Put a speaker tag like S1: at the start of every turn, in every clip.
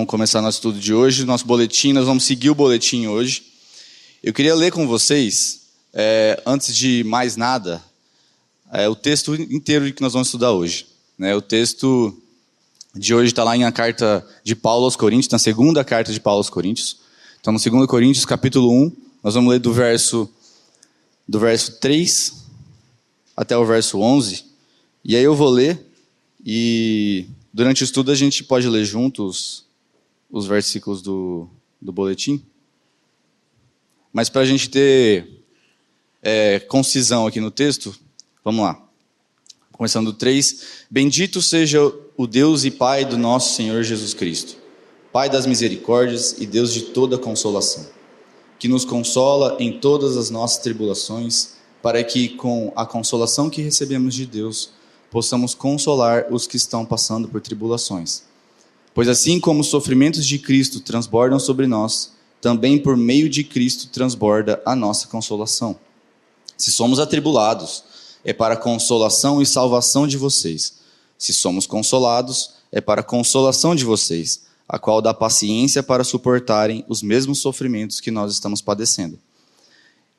S1: Vamos começar nosso estudo de hoje, nosso boletim. Nós vamos seguir o boletim hoje. Eu queria ler com vocês, é, antes de mais nada, é, o texto inteiro que nós vamos estudar hoje. Né? O texto de hoje está lá em a carta de Paulo aos Coríntios, na segunda carta de Paulo aos Coríntios. Então, no 2 Coríntios, capítulo 1, nós vamos ler do verso, do verso 3 até o verso 11. E aí eu vou ler, e durante o estudo a gente pode ler juntos os versículos do, do boletim. Mas para a gente ter é, concisão aqui no texto, vamos lá. Começando 3. Bendito seja o Deus e Pai do nosso Senhor Jesus Cristo, Pai das misericórdias e Deus de toda consolação, que nos consola em todas as nossas tribulações, para que, com a consolação que recebemos de Deus, possamos consolar os que estão passando por tribulações Pois assim como os sofrimentos de Cristo transbordam sobre nós, também por meio de Cristo transborda a nossa consolação. Se somos atribulados, é para a consolação e salvação de vocês. Se somos consolados, é para a consolação de vocês, a qual dá paciência para suportarem os mesmos sofrimentos que nós estamos padecendo.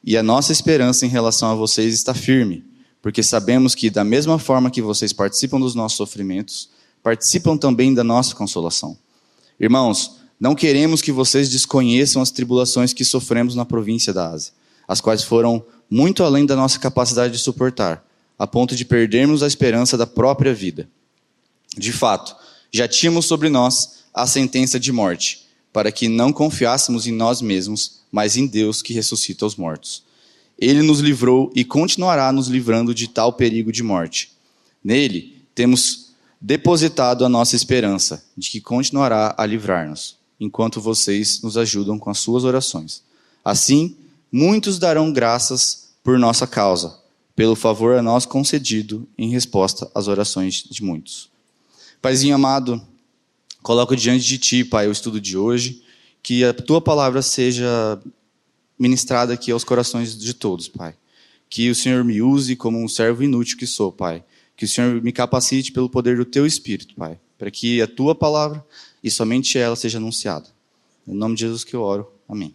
S1: E a nossa esperança em relação a vocês está firme, porque sabemos que, da mesma forma que vocês participam dos nossos sofrimentos, participam também da nossa consolação. Irmãos, não queremos que vocês desconheçam as tribulações que sofremos na província da Ásia, as quais foram muito além da nossa capacidade de suportar, a ponto de perdermos a esperança da própria vida. De fato, já tínhamos sobre nós a sentença de morte, para que não confiássemos em nós mesmos, mas em Deus que ressuscita os mortos. Ele nos livrou e continuará nos livrando de tal perigo de morte. Nele temos depositado a nossa esperança de que continuará a livrar-nos, enquanto vocês nos ajudam com as suas orações. Assim, muitos darão graças por nossa causa, pelo favor a nós concedido em resposta às orações de muitos. Paizinho amado, coloco diante de Ti, Pai, o estudo de hoje, que a Tua palavra seja ministrada aqui aos corações de todos, Pai. Que o Senhor me use como um servo inútil que sou, Pai que o Senhor me capacite pelo poder do teu Espírito, Pai, para que a tua palavra e somente ela seja anunciada. Em nome de Jesus que eu oro. Amém.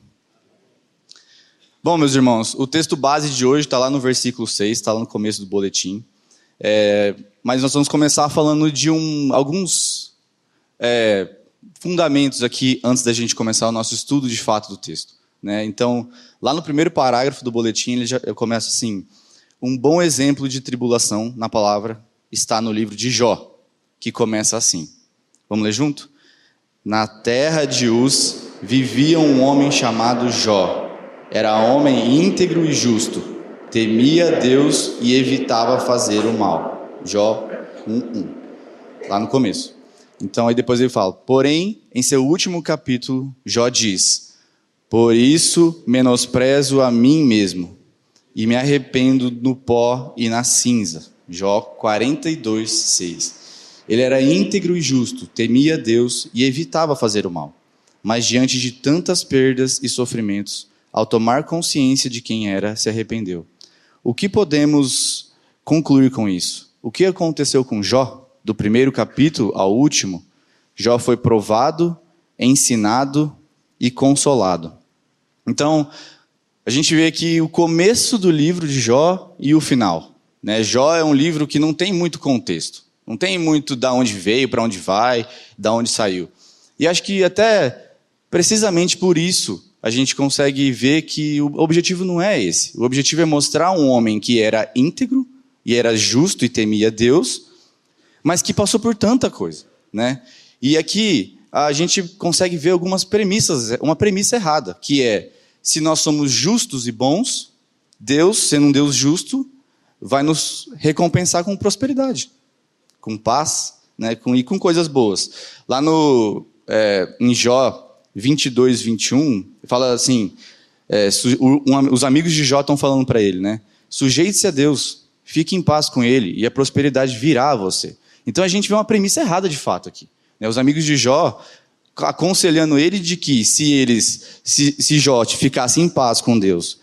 S1: Bom, meus irmãos, o texto base de hoje está lá no versículo 6, está lá no começo do boletim. É, mas nós vamos começar falando de um, alguns é, fundamentos aqui antes da gente começar o nosso estudo de fato do texto. Né? Então, lá no primeiro parágrafo do boletim, ele já começa assim: um bom exemplo de tribulação na palavra está no livro de Jó, que começa assim. Vamos ler junto? Na terra de Uz vivia um homem chamado Jó. Era homem íntegro e justo, temia Deus e evitava fazer o mal. Jó 1:1. Lá no começo. Então aí depois ele fala: "Porém, em seu último capítulo, Jó diz: Por isso menosprezo a mim mesmo e me arrependo no pó e na cinza. Jó 42, 6. Ele era íntegro e justo, temia Deus e evitava fazer o mal. Mas diante de tantas perdas e sofrimentos, ao tomar consciência de quem era, se arrependeu. O que podemos concluir com isso? O que aconteceu com Jó, do primeiro capítulo ao último? Jó foi provado, ensinado e consolado. Então, a gente vê aqui o começo do livro de Jó e o final. Né? Jó é um livro que não tem muito contexto. Não tem muito da onde veio, para onde vai, da onde saiu. E acho que até precisamente por isso a gente consegue ver que o objetivo não é esse. O objetivo é mostrar um homem que era íntegro e era justo e temia Deus, mas que passou por tanta coisa, né? E aqui a gente consegue ver algumas premissas, uma premissa errada, que é se nós somos justos e bons, Deus, sendo um Deus justo, vai nos recompensar com prosperidade, com paz né, com, e com coisas boas. Lá no, é, em Jó 22, 21, fala assim: é, um, os amigos de Jó estão falando para ele, né? Sujeite-se a Deus, fique em paz com ele e a prosperidade virá a você. Então a gente vê uma premissa errada de fato aqui. Né? Os amigos de Jó aconselhando ele de que se eles, se, se Jó ficasse em paz com Deus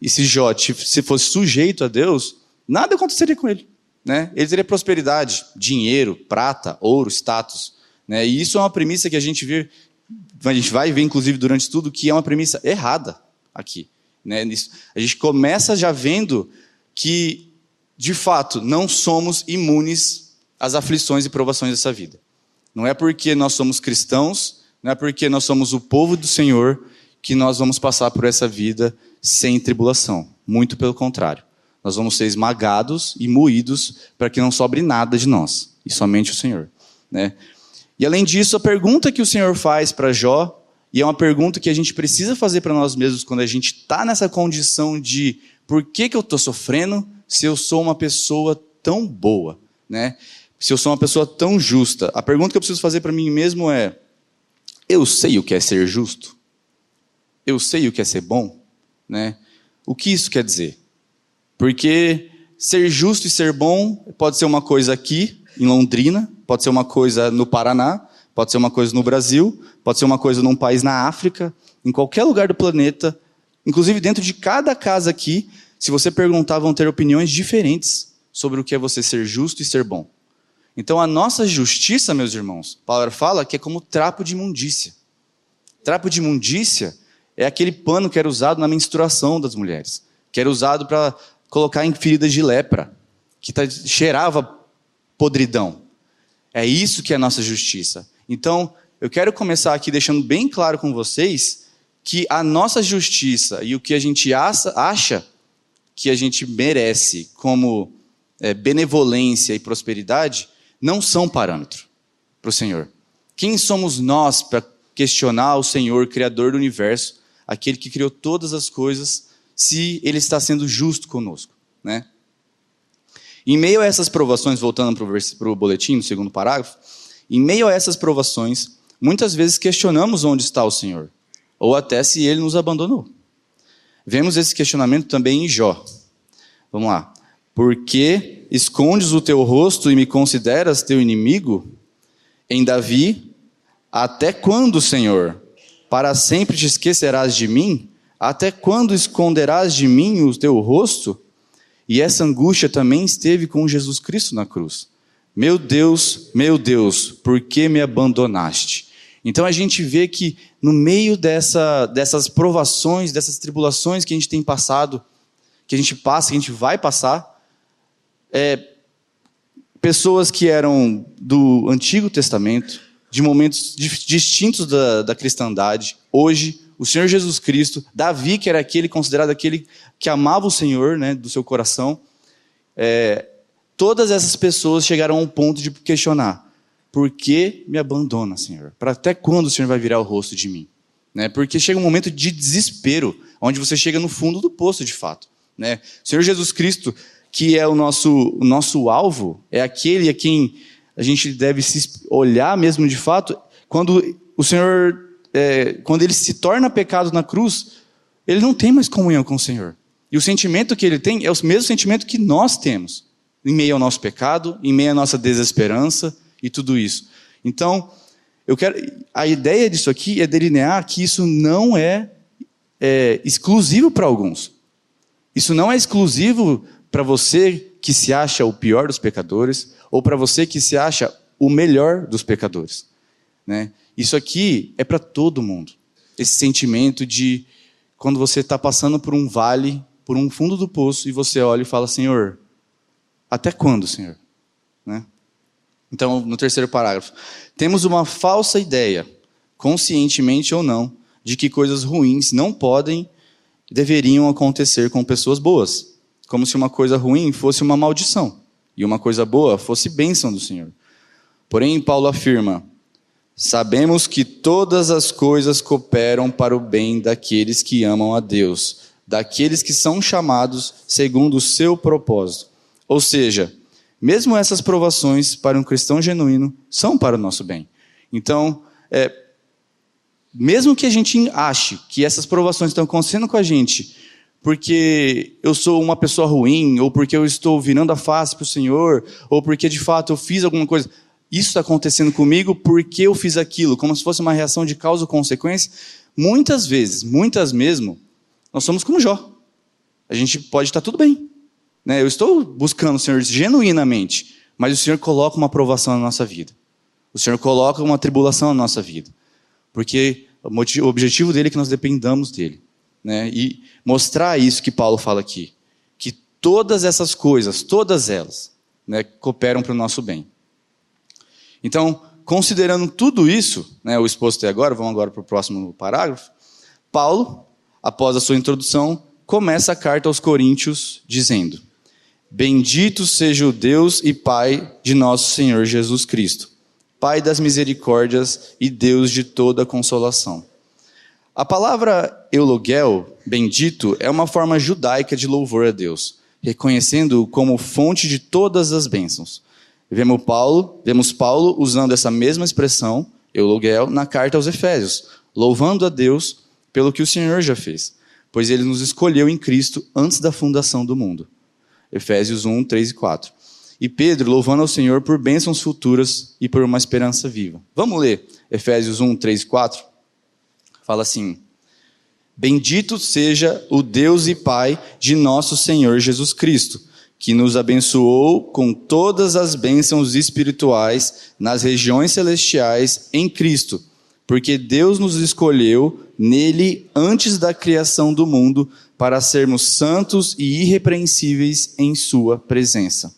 S1: e se Jó se fosse sujeito a Deus, nada aconteceria com ele. Né? Ele teria prosperidade, dinheiro, prata, ouro, status. Né? E isso é uma premissa que a gente vê a gente vai ver, inclusive, durante tudo, que é uma premissa errada aqui. Né? A gente começa já vendo que, de fato, não somos imunes às aflições e provações dessa vida. Não é porque nós somos cristãos, não é porque nós somos o povo do Senhor que nós vamos passar por essa vida sem tribulação. Muito pelo contrário. Nós vamos ser esmagados e moídos para que não sobre nada de nós, e somente o Senhor. Né? E além disso, a pergunta que o Senhor faz para Jó, e é uma pergunta que a gente precisa fazer para nós mesmos quando a gente está nessa condição de por que, que eu estou sofrendo se eu sou uma pessoa tão boa, né? Se eu sou uma pessoa tão justa. A pergunta que eu preciso fazer para mim mesmo é: eu sei o que é ser justo? Eu sei o que é ser bom? Né? O que isso quer dizer? Porque ser justo e ser bom pode ser uma coisa aqui, em Londrina, pode ser uma coisa no Paraná, pode ser uma coisa no Brasil, pode ser uma coisa num país na África, em qualquer lugar do planeta, inclusive dentro de cada casa aqui, se você perguntar, vão ter opiniões diferentes sobre o que é você ser justo e ser bom. Então a nossa justiça, meus irmãos, palavra fala que é como trapo de imundícia. Trapo de imundícia é aquele pano que era usado na menstruação das mulheres, que era usado para colocar em feridas de lepra, que tá, cheirava podridão. É isso que é a nossa justiça. Então, eu quero começar aqui deixando bem claro com vocês que a nossa justiça e o que a gente acha que a gente merece como é, benevolência e prosperidade não são parâmetro para o Senhor. Quem somos nós para questionar o Senhor, Criador do universo, aquele que criou todas as coisas, se Ele está sendo justo conosco, né? Em meio a essas provações, voltando para o boletim, no segundo parágrafo, em meio a essas provações, muitas vezes questionamos onde está o Senhor, ou até se ele nos abandonou. Vemos esse questionamento também em Jó. Vamos lá. Por que escondes o teu rosto e me consideras teu inimigo? Em Davi, até quando, Senhor? Para sempre te esquecerás de mim? Até quando esconderás de mim o teu rosto? E essa angústia também esteve com Jesus Cristo na cruz. Meu Deus, meu Deus, por que me abandonaste? Então a gente vê que no meio dessa, dessas provações, dessas tribulações que a gente tem passado, que a gente passa, que a gente vai passar, é, pessoas que eram do Antigo Testamento, de momentos distintos da, da cristandade, hoje o Senhor Jesus Cristo, Davi, que era aquele considerado aquele que amava o Senhor né, do seu coração, é, todas essas pessoas chegaram a um ponto de questionar: por que me abandona, Senhor? Para até quando o Senhor vai virar o rosto de mim? Né? Porque chega um momento de desespero, onde você chega no fundo do poço, de fato. Né? O Senhor Jesus Cristo, que é o nosso, o nosso alvo, é aquele a quem a gente deve se olhar mesmo de fato, quando o Senhor é, quando ele se torna pecado na cruz, ele não tem mais comunhão com o Senhor. E o sentimento que ele tem é o mesmo sentimento que nós temos, em meio ao nosso pecado, em meio à nossa desesperança e tudo isso. Então, eu quero, a ideia disso aqui é delinear que isso não é, é exclusivo para alguns. Isso não é exclusivo para você que se acha o pior dos pecadores, ou para você que se acha o melhor dos pecadores. Né? Isso aqui é para todo mundo. Esse sentimento de quando você está passando por um vale, por um fundo do poço, e você olha e fala: Senhor, até quando, Senhor? Né? Então, no terceiro parágrafo, temos uma falsa ideia, conscientemente ou não, de que coisas ruins não podem, deveriam acontecer com pessoas boas, como se uma coisa ruim fosse uma maldição e uma coisa boa fosse bênção do Senhor. Porém, Paulo afirma: Sabemos que todas as coisas cooperam para o bem daqueles que amam a Deus, daqueles que são chamados segundo o seu propósito. Ou seja, mesmo essas provações para um cristão genuíno são para o nosso bem. Então, é, mesmo que a gente ache que essas provações estão acontecendo com a gente porque eu sou uma pessoa ruim, ou porque eu estou virando a face para o Senhor, ou porque de fato eu fiz alguma coisa isso está acontecendo comigo porque eu fiz aquilo, como se fosse uma reação de causa ou consequência. Muitas vezes, muitas mesmo, nós somos como Jó. A gente pode estar tudo bem. Né? Eu estou buscando o Senhor genuinamente, mas o Senhor coloca uma aprovação na nossa vida. O Senhor coloca uma tribulação na nossa vida. porque o objetivo dele é que nós dependamos dele. Né? E mostrar isso que Paulo fala aqui, que todas essas coisas, todas elas, né, cooperam para o nosso bem. Então, considerando tudo isso, né, o exposto até agora, vamos agora para o próximo parágrafo. Paulo, após a sua introdução, começa a carta aos Coríntios dizendo: Bendito seja o Deus e Pai de nosso Senhor Jesus Cristo, Pai das misericórdias e Deus de toda consolação. A palavra eulogel, bendito, é uma forma judaica de louvor a Deus, reconhecendo-o como fonte de todas as bênçãos. Vemos Paulo, vemos Paulo usando essa mesma expressão, eulogel, na carta aos Efésios, louvando a Deus pelo que o Senhor já fez, pois ele nos escolheu em Cristo antes da fundação do mundo. Efésios 1, 3 e 4. E Pedro louvando ao Senhor por bênçãos futuras e por uma esperança viva. Vamos ler Efésios 1, 3 e 4? Fala assim: Bendito seja o Deus e Pai de nosso Senhor Jesus Cristo, que nos abençoou com todas as bênçãos espirituais nas regiões celestiais em Cristo, porque Deus nos escolheu nele antes da criação do mundo para sermos santos e irrepreensíveis em Sua presença.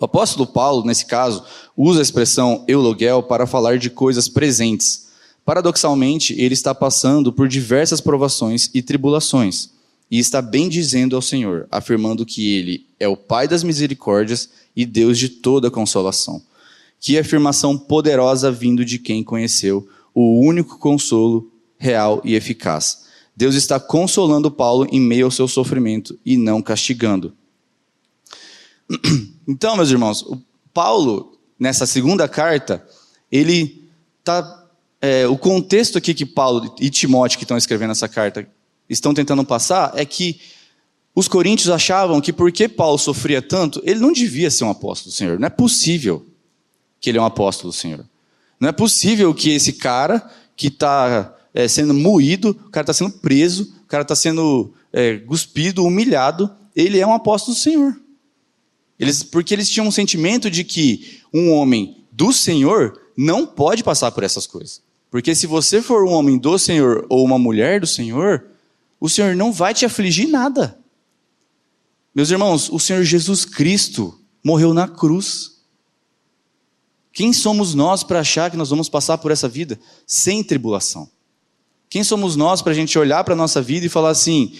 S1: O apóstolo Paulo, nesse caso, usa a expressão eulogel para falar de coisas presentes. Paradoxalmente, ele está passando por diversas provações e tribulações, e está bem dizendo ao Senhor, afirmando que ele é o Pai das misericórdias e Deus de toda consolação. Que afirmação poderosa vindo de quem conheceu o único consolo real e eficaz Deus está consolando Paulo em meio ao seu sofrimento e não castigando. Então, meus irmãos, Paulo, nessa segunda carta, ele está. É, o contexto aqui que Paulo e Timóteo, que estão escrevendo essa carta, estão tentando passar é que os coríntios achavam que porque Paulo sofria tanto, ele não devia ser um apóstolo do Senhor. Não é possível que ele é um apóstolo do Senhor. Não é possível que esse cara que está é, sendo moído, o cara está sendo preso, o cara está sendo é, cuspido, humilhado. Ele é um apóstolo do Senhor. Eles, porque eles tinham um sentimento de que um homem do Senhor não pode passar por essas coisas. Porque se você for um homem do Senhor ou uma mulher do Senhor, o Senhor não vai te afligir nada. Meus irmãos, o Senhor Jesus Cristo morreu na cruz. Quem somos nós para achar que nós vamos passar por essa vida sem tribulação? Quem somos nós para a gente olhar para a nossa vida e falar assim: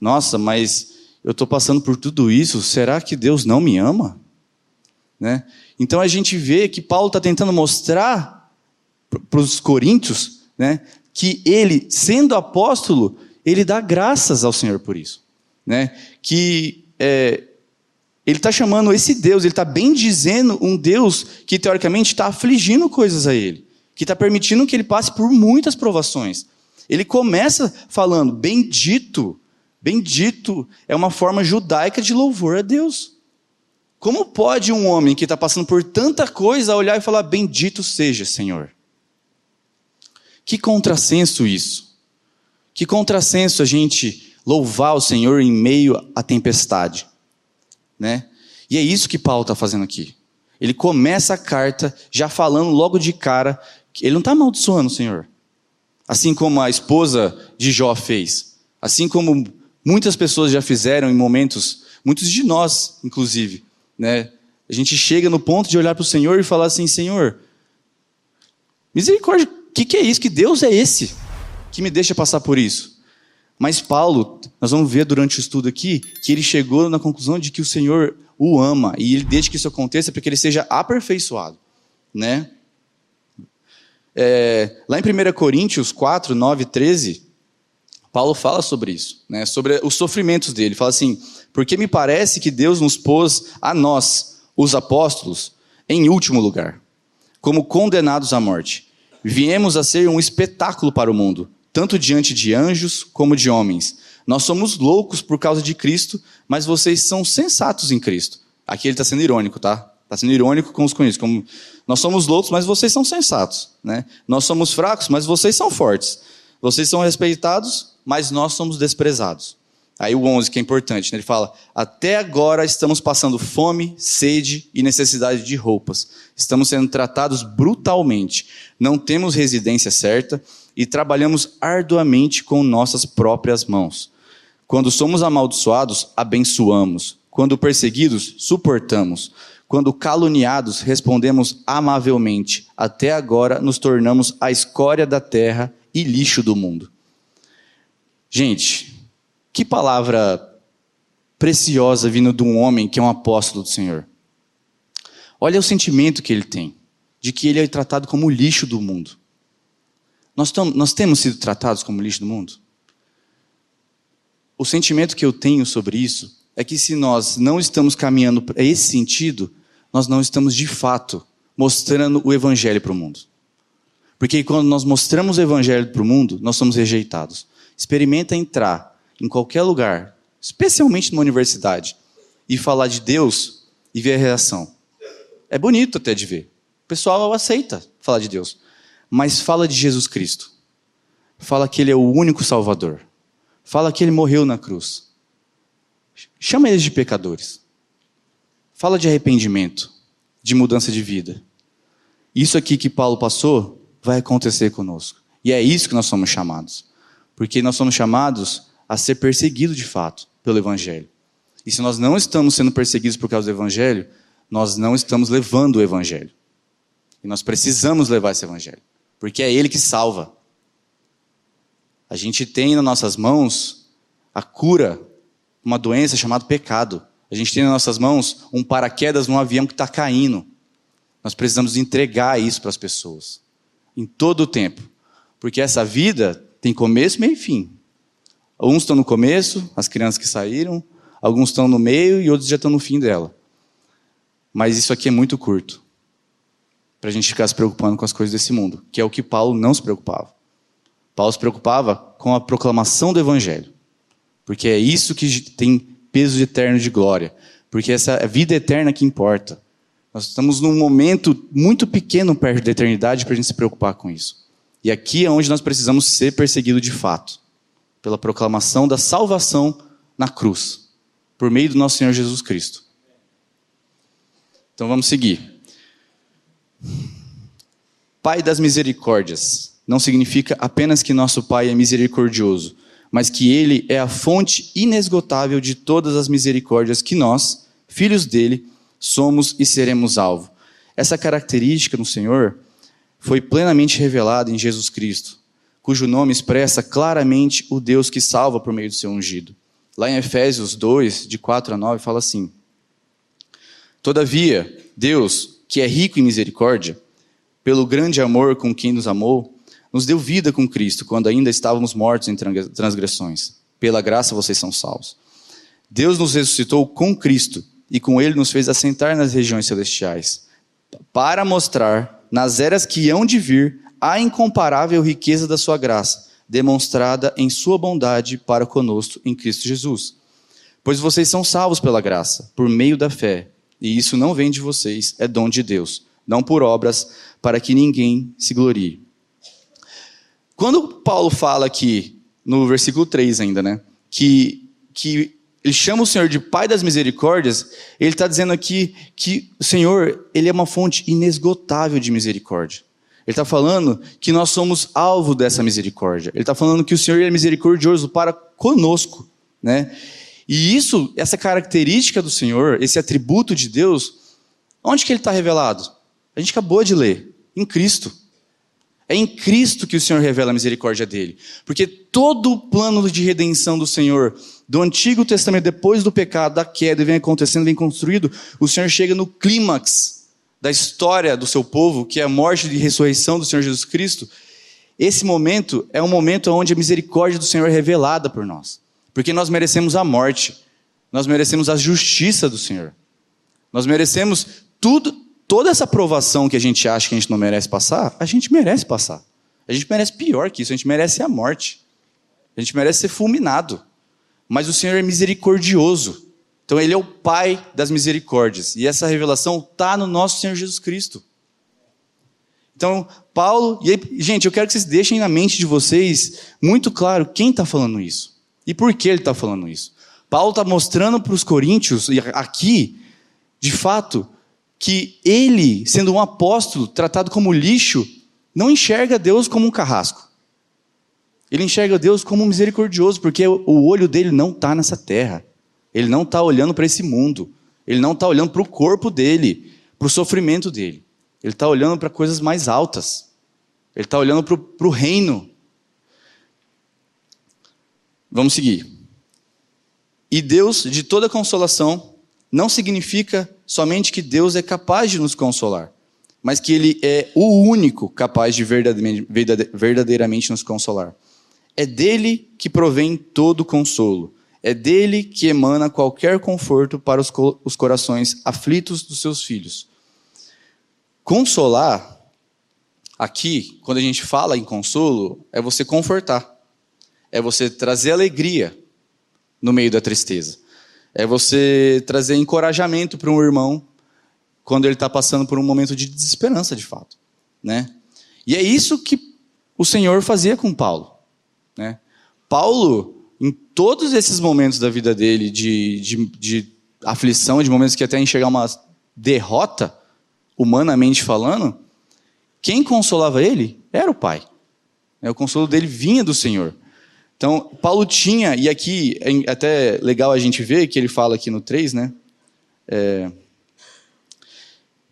S1: nossa, mas eu estou passando por tudo isso, será que Deus não me ama? Né? Então a gente vê que Paulo está tentando mostrar para os coríntios né, que ele, sendo apóstolo, ele dá graças ao Senhor por isso. Né? Que é, ele está chamando esse Deus, ele está bem dizendo um Deus que teoricamente está afligindo coisas a ele, que está permitindo que ele passe por muitas provações. Ele começa falando: bendito, bendito é uma forma judaica de louvor a Deus. Como pode um homem que está passando por tanta coisa olhar e falar: Bendito seja, Senhor? Que contrassenso isso. Que contrassenso a gente louvar o Senhor em meio à tempestade. Né? E é isso que Paulo está fazendo aqui. Ele começa a carta já falando logo de cara, que ele não está amaldiçoando o Senhor. Assim como a esposa de Jó fez. Assim como muitas pessoas já fizeram em momentos, muitos de nós, inclusive. Né? A gente chega no ponto de olhar para o Senhor e falar assim: Senhor, misericórdia, que, que é isso? Que Deus é esse que me deixa passar por isso? Mas Paulo, nós vamos ver durante o estudo aqui, que ele chegou na conclusão de que o Senhor o ama e ele deixa que isso aconteça para que ele seja aperfeiçoado, né? É, lá em 1 Coríntios 4, 9 13, Paulo fala sobre isso, né, sobre os sofrimentos dele. Fala assim: Porque me parece que Deus nos pôs a nós, os apóstolos, em último lugar, como condenados à morte. Viemos a ser um espetáculo para o mundo, tanto diante de anjos como de homens. Nós somos loucos por causa de Cristo, mas vocês são sensatos em Cristo. Aqui ele está sendo irônico, tá? Está sendo irônico com os conhecidos. Como, nós somos loucos, mas vocês são sensatos. Né? Nós somos fracos, mas vocês são fortes. Vocês são respeitados, mas nós somos desprezados. Aí o 11, que é importante, né? ele fala: Até agora estamos passando fome, sede e necessidade de roupas. Estamos sendo tratados brutalmente. Não temos residência certa e trabalhamos arduamente com nossas próprias mãos. Quando somos amaldiçoados, abençoamos. Quando perseguidos, suportamos. Quando caluniados, respondemos amavelmente. Até agora nos tornamos a escória da terra e lixo do mundo. Gente, que palavra preciosa vindo de um homem que é um apóstolo do Senhor. Olha o sentimento que ele tem, de que ele é tratado como o lixo do mundo. Nós, nós temos sido tratados como lixo do mundo? O sentimento que eu tenho sobre isso é que se nós não estamos caminhando para esse sentido, nós não estamos de fato mostrando o evangelho para o mundo. Porque quando nós mostramos o evangelho para o mundo, nós somos rejeitados. Experimenta entrar em qualquer lugar, especialmente numa universidade, e falar de Deus e ver a reação. É bonito até de ver. O pessoal aceita falar de Deus. Mas fala de Jesus Cristo. Fala que Ele é o único Salvador. Fala que Ele morreu na cruz. Chama eles de pecadores. Fala de arrependimento, de mudança de vida. Isso aqui que Paulo passou vai acontecer conosco. E é isso que nós somos chamados. Porque nós somos chamados a ser perseguido de fato pelo Evangelho. E se nós não estamos sendo perseguidos por causa do Evangelho, nós não estamos levando o Evangelho. E nós precisamos levar esse Evangelho, porque é Ele que salva. A gente tem nas nossas mãos a cura, uma doença chamada pecado. A gente tem nas nossas mãos um paraquedas num avião que está caindo. Nós precisamos entregar isso para as pessoas, em todo o tempo, porque essa vida tem começo, meio e fim. Alguns estão no começo, as crianças que saíram, alguns estão no meio e outros já estão no fim dela. Mas isso aqui é muito curto para a gente ficar se preocupando com as coisas desse mundo, que é o que Paulo não se preocupava. Paulo se preocupava com a proclamação do Evangelho, porque é isso que tem peso eterno de glória, porque essa é vida eterna que importa. Nós estamos num momento muito pequeno perto da eternidade para a gente se preocupar com isso. E aqui é onde nós precisamos ser perseguidos de fato pela proclamação da salvação na cruz, por meio do nosso Senhor Jesus Cristo. Então vamos seguir. Pai das misericórdias não significa apenas que nosso Pai é misericordioso, mas que Ele é a fonte inesgotável de todas as misericórdias que nós, filhos dele, somos e seremos alvo. Essa característica no Senhor foi plenamente revelada em Jesus Cristo cujo nome expressa claramente o Deus que salva por meio do seu ungido. Lá em Efésios 2, de 4 a 9, fala assim: Todavia, Deus, que é rico em misericórdia, pelo grande amor com quem nos amou, nos deu vida com Cristo quando ainda estávamos mortos em transgressões. Pela graça vocês são salvos. Deus nos ressuscitou com Cristo e com ele nos fez assentar nas regiões celestiais, para mostrar nas eras que hão de vir a incomparável riqueza da sua graça, demonstrada em sua bondade para conosco em Cristo Jesus. Pois vocês são salvos pela graça, por meio da fé, e isso não vem de vocês, é dom de Deus, não por obras, para que ninguém se glorie. Quando Paulo fala aqui, no versículo 3 ainda, né, que, que ele chama o Senhor de Pai das Misericórdias, ele está dizendo aqui que o Senhor ele é uma fonte inesgotável de misericórdia. Ele está falando que nós somos alvo dessa misericórdia. Ele está falando que o Senhor é misericordioso para conosco, né? E isso, essa característica do Senhor, esse atributo de Deus, onde que ele está revelado? A gente acabou de ler, em Cristo. É em Cristo que o Senhor revela a misericórdia dele. Porque todo o plano de redenção do Senhor, do Antigo Testamento, depois do pecado, da queda, vem acontecendo, vem construído, o Senhor chega no clímax da história do seu povo, que é a morte e ressurreição do Senhor Jesus Cristo, esse momento é um momento onde a misericórdia do Senhor é revelada por nós. Porque nós merecemos a morte, nós merecemos a justiça do Senhor. Nós merecemos tudo, toda essa provação que a gente acha que a gente não merece passar, a gente merece passar. A gente merece pior que isso, a gente merece a morte. A gente merece ser fulminado. Mas o Senhor é misericordioso. Então ele é o Pai das misericórdias. E essa revelação está no nosso Senhor Jesus Cristo. Então, Paulo, e aí, gente, eu quero que vocês deixem na mente de vocês muito claro quem está falando isso. E por que ele está falando isso? Paulo está mostrando para os coríntios, aqui, de fato, que ele, sendo um apóstolo, tratado como lixo, não enxerga Deus como um carrasco. Ele enxerga Deus como misericordioso, porque o olho dele não está nessa terra. Ele não está olhando para esse mundo. Ele não está olhando para o corpo dele, para o sofrimento dele. Ele está olhando para coisas mais altas. Ele está olhando para o reino. Vamos seguir. E Deus, de toda consolação, não significa somente que Deus é capaz de nos consolar, mas que Ele é o único capaz de verdadeiramente nos consolar. É dele que provém todo consolo. É dele que emana qualquer conforto para os, co os corações aflitos dos seus filhos. Consolar, aqui, quando a gente fala em consolo, é você confortar. É você trazer alegria no meio da tristeza. É você trazer encorajamento para um irmão quando ele está passando por um momento de desesperança, de fato. Né? E é isso que o Senhor fazia com Paulo. Né? Paulo, em todos esses momentos da vida dele, de, de, de aflição, de momentos que até enxergar uma derrota, humanamente falando, quem consolava ele era o Pai. Né? O consolo dele vinha do Senhor. Então, Paulo tinha, e aqui é até legal a gente ver que ele fala aqui no 3, né? É,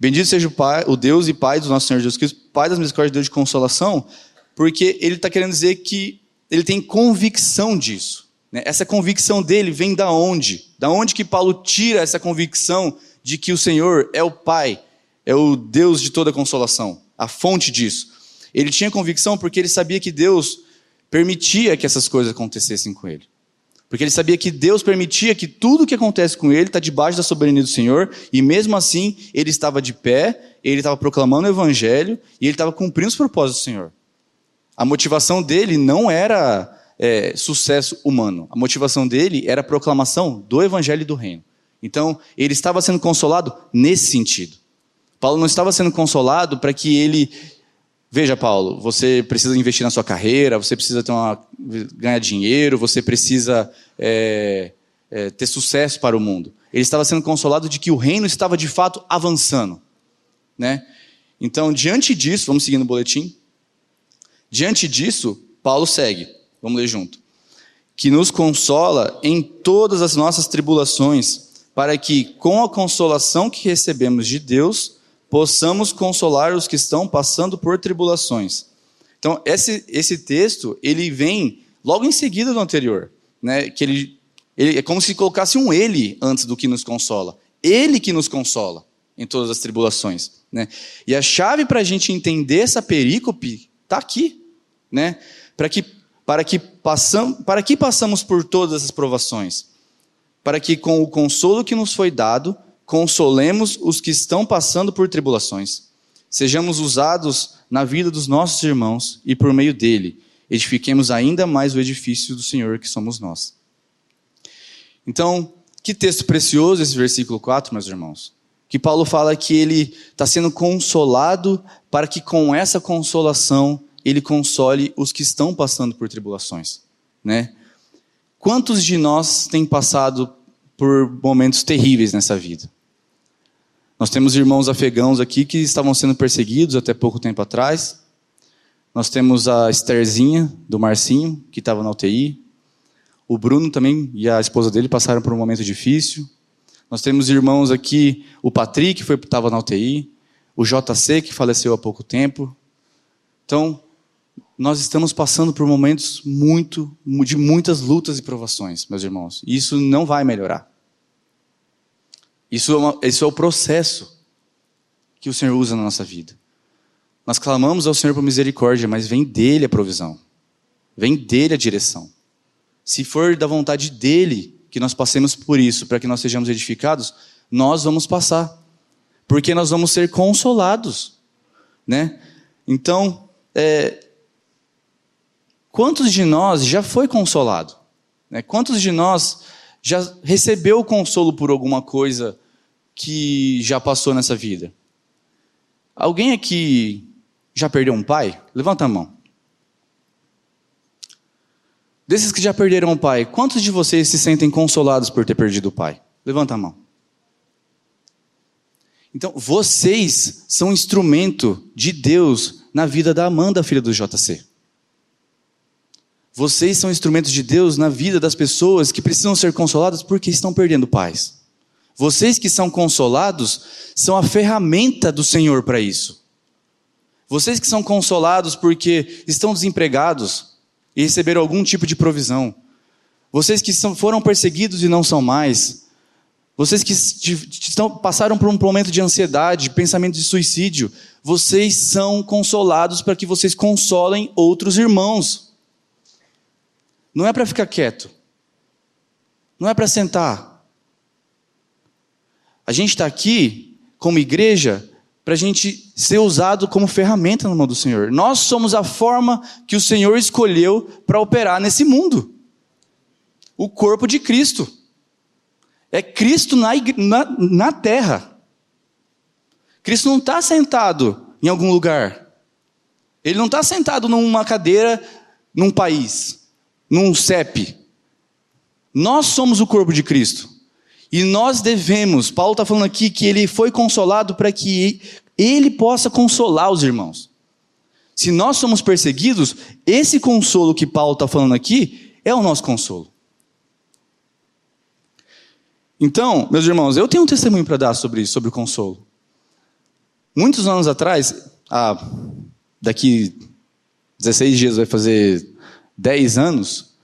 S1: Bendito seja o, pai, o Deus e Pai do nosso Senhor Jesus Cristo, Pai das misericórdias, Deus de consolação, porque ele está querendo dizer que ele tem convicção disso. Né? Essa convicção dele vem da onde? Da onde que Paulo tira essa convicção de que o Senhor é o Pai, é o Deus de toda consolação, a fonte disso? Ele tinha convicção porque ele sabia que Deus permitia que essas coisas acontecessem com ele. Porque ele sabia que Deus permitia que tudo que acontece com ele está debaixo da soberania do Senhor, e mesmo assim ele estava de pé, ele estava proclamando o Evangelho e ele estava cumprindo os propósitos do Senhor. A motivação dele não era é, sucesso humano. A motivação dele era a proclamação do evangelho do reino. Então, ele estava sendo consolado nesse sentido. Paulo não estava sendo consolado para que ele. Veja, Paulo, você precisa investir na sua carreira, você precisa uma, ganhar dinheiro, você precisa é, é, ter sucesso para o mundo. Ele estava sendo consolado de que o reino estava de fato avançando. Né? Então, diante disso, vamos seguindo o boletim. Diante disso, Paulo segue. Vamos ler junto. Que nos consola em todas as nossas tribulações, para que, com a consolação que recebemos de Deus, possamos consolar os que estão passando por tribulações. Então, esse, esse texto, ele vem logo em seguida do anterior. Né? Que ele, ele, é como se colocasse um ele antes do que nos consola. Ele que nos consola em todas as tribulações. Né? E a chave para a gente entender essa perícope está aqui né? Para que para que passam, para que passamos por todas essas provações? Para que com o consolo que nos foi dado, consolemos os que estão passando por tribulações. Sejamos usados na vida dos nossos irmãos e por meio dele edifiquemos ainda mais o edifício do Senhor que somos nós. Então, que texto precioso esse versículo 4, meus irmãos. Que Paulo fala que ele está sendo consolado para que com essa consolação ele console os que estão passando por tribulações, né? Quantos de nós têm passado por momentos terríveis nessa vida? Nós temos irmãos afegãos aqui que estavam sendo perseguidos até pouco tempo atrás. Nós temos a Estherzinha, do Marcinho, que estava na UTI. O Bruno também e a esposa dele passaram por um momento difícil. Nós temos irmãos aqui, o Patrick, que estava na UTI. O JC, que faleceu há pouco tempo. Então, nós estamos passando por momentos muito, de muitas lutas e provações, meus irmãos. E isso não vai melhorar. Isso é, uma, isso é o processo que o Senhor usa na nossa vida. Nós clamamos ao Senhor por misericórdia, mas vem dele a provisão. Vem dele a direção. Se for da vontade dele que nós passemos por isso, para que nós sejamos edificados, nós vamos passar. Porque nós vamos ser consolados, né? Então, é, Quantos de nós já foi consolado? Né? Quantos de nós já recebeu consolo por alguma coisa que já passou nessa vida? Alguém aqui já perdeu um pai? Levanta a mão. Desses que já perderam o pai, quantos de vocês se sentem consolados por ter perdido o pai? Levanta a mão. Então, vocês são instrumento de Deus na vida da Amanda, filha do JC. Vocês são instrumentos de Deus na vida das pessoas que precisam ser consoladas porque estão perdendo pais. Vocês que são consolados são a ferramenta do Senhor para isso. Vocês que são consolados porque estão desempregados e receberam algum tipo de provisão. Vocês que são, foram perseguidos e não são mais. Vocês que estão, passaram por um momento de ansiedade, pensamento de suicídio. Vocês são consolados para que vocês consolem outros irmãos. Não é para ficar quieto. Não é para sentar. A gente está aqui, como igreja, para a gente ser usado como ferramenta na mão do Senhor. Nós somos a forma que o Senhor escolheu para operar nesse mundo o corpo de Cristo. É Cristo na, na, na terra. Cristo não está sentado em algum lugar. Ele não está sentado numa cadeira num país num CEP. Nós somos o corpo de Cristo. E nós devemos, Paulo está falando aqui que ele foi consolado para que ele possa consolar os irmãos. Se nós somos perseguidos, esse consolo que Paulo está falando aqui é o nosso consolo. Então, meus irmãos, eu tenho um testemunho para dar sobre isso, sobre o consolo. Muitos anos atrás, ah, daqui 16 dias vai fazer 10 anos,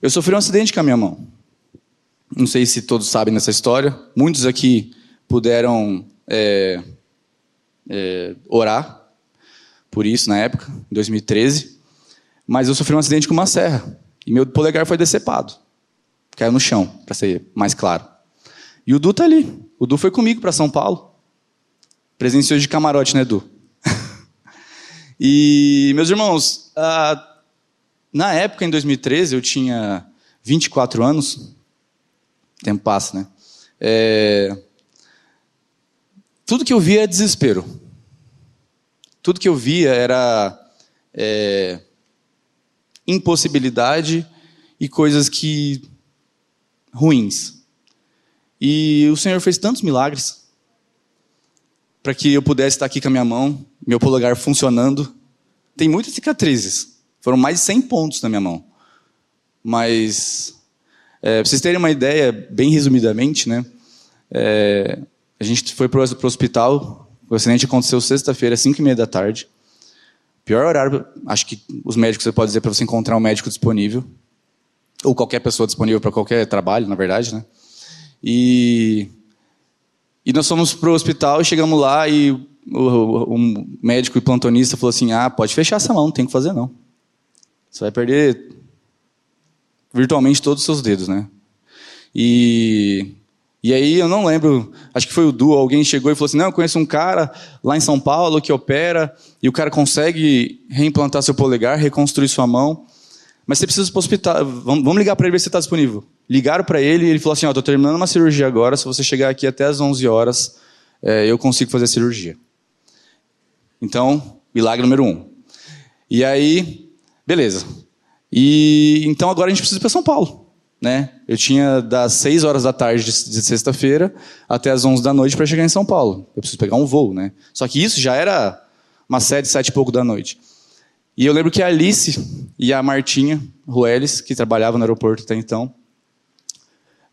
S1: eu sofri um acidente com a minha mão. Não sei se todos sabem dessa história. Muitos aqui puderam é, é, orar por isso na época, em 2013. Mas eu sofri um acidente com uma serra. E meu polegar foi decepado. Caiu no chão, para ser mais claro. E o Du tá ali. O Du foi comigo para São Paulo. Presenciou de camarote, né, Du? e, meus irmãos, na época, em 2013, eu tinha 24 anos. Tempo passa, né? É... Tudo que eu via é desespero. Tudo que eu via era é... impossibilidade e coisas que ruins. E o Senhor fez tantos milagres para que eu pudesse estar aqui com a minha mão, meu polegar funcionando. Tem muitas cicatrizes. Foram mais de 100 pontos na minha mão. Mas, é, para vocês terem uma ideia, bem resumidamente, né? É, a gente foi para o hospital. O acidente aconteceu sexta-feira, às 5 e meia da tarde. Pior horário, acho que os médicos você pode dizer para você encontrar um médico disponível. Ou qualquer pessoa disponível para qualquer trabalho, na verdade, né? E, e nós fomos para o hospital chegamos lá e o, o, o médico e plantonista falou assim: ah, pode fechar essa mão, não tem que fazer não. Você vai perder virtualmente todos os seus dedos, né? E, e aí eu não lembro, acho que foi o Du, alguém chegou e falou assim: Não, eu conheço um cara lá em São Paulo que opera e o cara consegue reimplantar seu polegar, reconstruir sua mão. Mas você precisa ir para o hospital. Vamos, vamos ligar para ele ver se está disponível. Ligaram para ele e ele falou assim: Ó, oh, estou terminando uma cirurgia agora. Se você chegar aqui até as 11 horas, é, eu consigo fazer a cirurgia. Então, milagre número um. E aí, Beleza. E então agora a gente precisa ir para São Paulo. Né? Eu tinha das 6 horas da tarde de sexta-feira até as 11 da noite para chegar em São Paulo. Eu preciso pegar um voo, né? Só que isso já era umas 7, 7 e pouco da noite. E eu lembro que a Alice e a Martinha Rueles, que trabalhavam no aeroporto até então,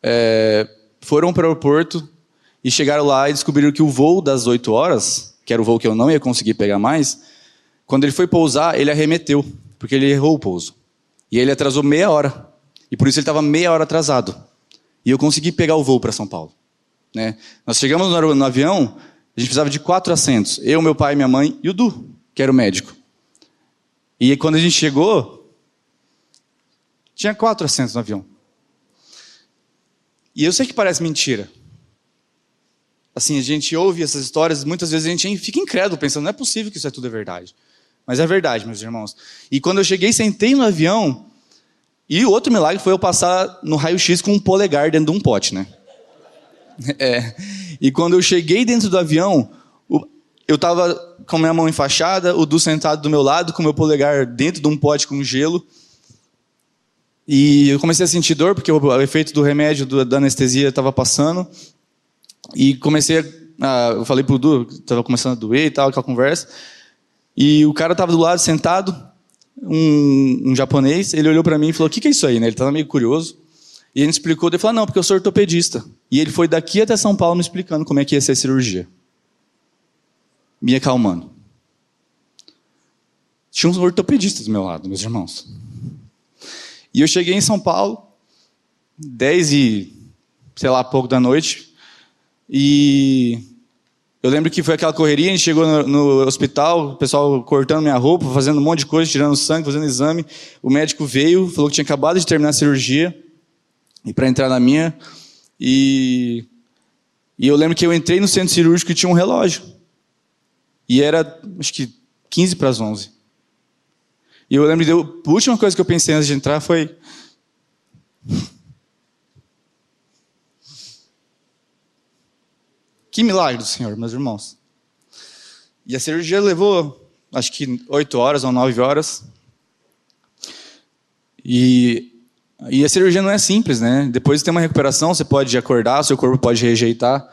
S1: é, foram para o aeroporto e chegaram lá e descobriram que o voo das 8 horas, que era o voo que eu não ia conseguir pegar mais, quando ele foi pousar, ele arremeteu porque ele errou o pouso. E ele atrasou meia hora. E por isso ele estava meia hora atrasado. E eu consegui pegar o voo para São Paulo. Né? Nós chegamos no, no, avião, a gente precisava de quatro assentos. Eu, meu pai, minha mãe e o Du, que era o médico. E quando a gente chegou, tinha quatro assentos no avião. E eu sei que parece mentira. Assim, a gente ouve essas histórias, muitas vezes a gente fica incrédulo, pensando, não é possível que isso é tudo é verdade. Mas é verdade, meus irmãos. E quando eu cheguei, sentei no avião. E outro milagre foi eu passar no raio-x com um polegar dentro de um pote, né? É. E quando eu cheguei dentro do avião, eu estava com a minha mão enfaixada, o Du sentado do meu lado, com o meu polegar dentro de um pote com gelo. E eu comecei a sentir dor, porque o, efeito do remédio, da anestesia, estava passando. E comecei a. Eu falei pro Du, estava começando a doer e tal, aquela conversa. E o cara estava do lado, sentado, um, um japonês. Ele olhou para mim e falou: O que, que é isso aí? Né? Ele estava meio curioso. E ele explicou. Ele falou: Não, porque eu sou ortopedista. E ele foi daqui até São Paulo me explicando como é que ia ser a cirurgia. Me acalmando. Tinha uns ortopedistas do meu lado, meus irmãos. E eu cheguei em São Paulo, 10 e sei lá, pouco da noite. E eu lembro que foi aquela correria, a gente chegou no, no, hospital, o pessoal cortando minha roupa, fazendo um monte de coisa, tirando sangue, fazendo exame. O médico veio, falou que tinha acabado de terminar a cirurgia e para entrar na minha. E, e eu lembro que eu entrei no centro cirúrgico e tinha um relógio. E era, acho que 15 para as 11. E eu lembro, de, a última coisa que eu pensei antes de entrar foi. Que milagre do Senhor, meus irmãos. E a cirurgia levou, acho que, oito horas ou nove horas. E, e a cirurgia não é simples, né? Depois tem uma recuperação, você pode acordar, seu corpo pode rejeitar,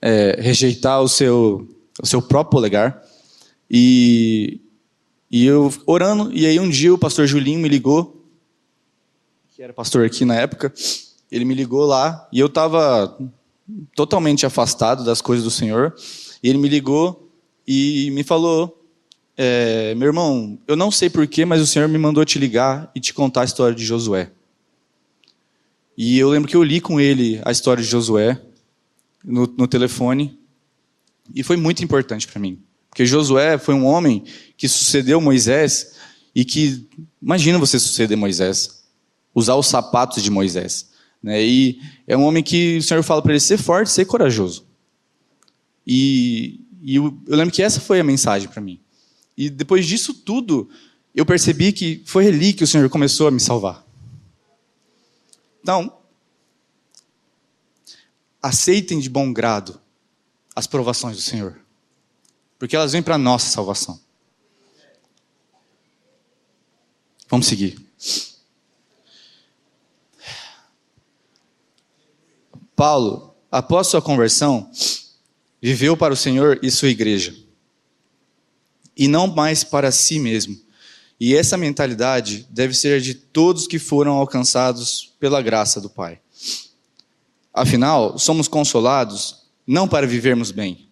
S1: é, rejeitar o seu, o seu próprio polegar. E, e eu orando, e aí um dia o pastor Julinho me ligou, que era pastor aqui na época, ele me ligou lá, e eu estava totalmente afastado das coisas do Senhor, e ele me ligou e me falou, é, meu irmão, eu não sei porquê, mas o Senhor me mandou te ligar e te contar a história de Josué. E eu lembro que eu li com ele a história de Josué no, no telefone, e foi muito importante para mim. Porque Josué foi um homem que sucedeu Moisés e que, imagina você suceder Moisés, usar os sapatos de Moisés. Né? E é um homem que o Senhor fala para ele ser forte, ser corajoso. E, e eu, eu lembro que essa foi a mensagem para mim. E depois disso tudo, eu percebi que foi ali que o Senhor começou a me salvar. Então, aceitem de bom grado as provações do Senhor porque elas vêm para a nossa salvação. Vamos seguir. Paulo, após sua conversão, viveu para o Senhor e sua igreja, e não mais para si mesmo. E essa mentalidade deve ser de todos que foram alcançados pela graça do Pai. Afinal, somos consolados não para vivermos bem,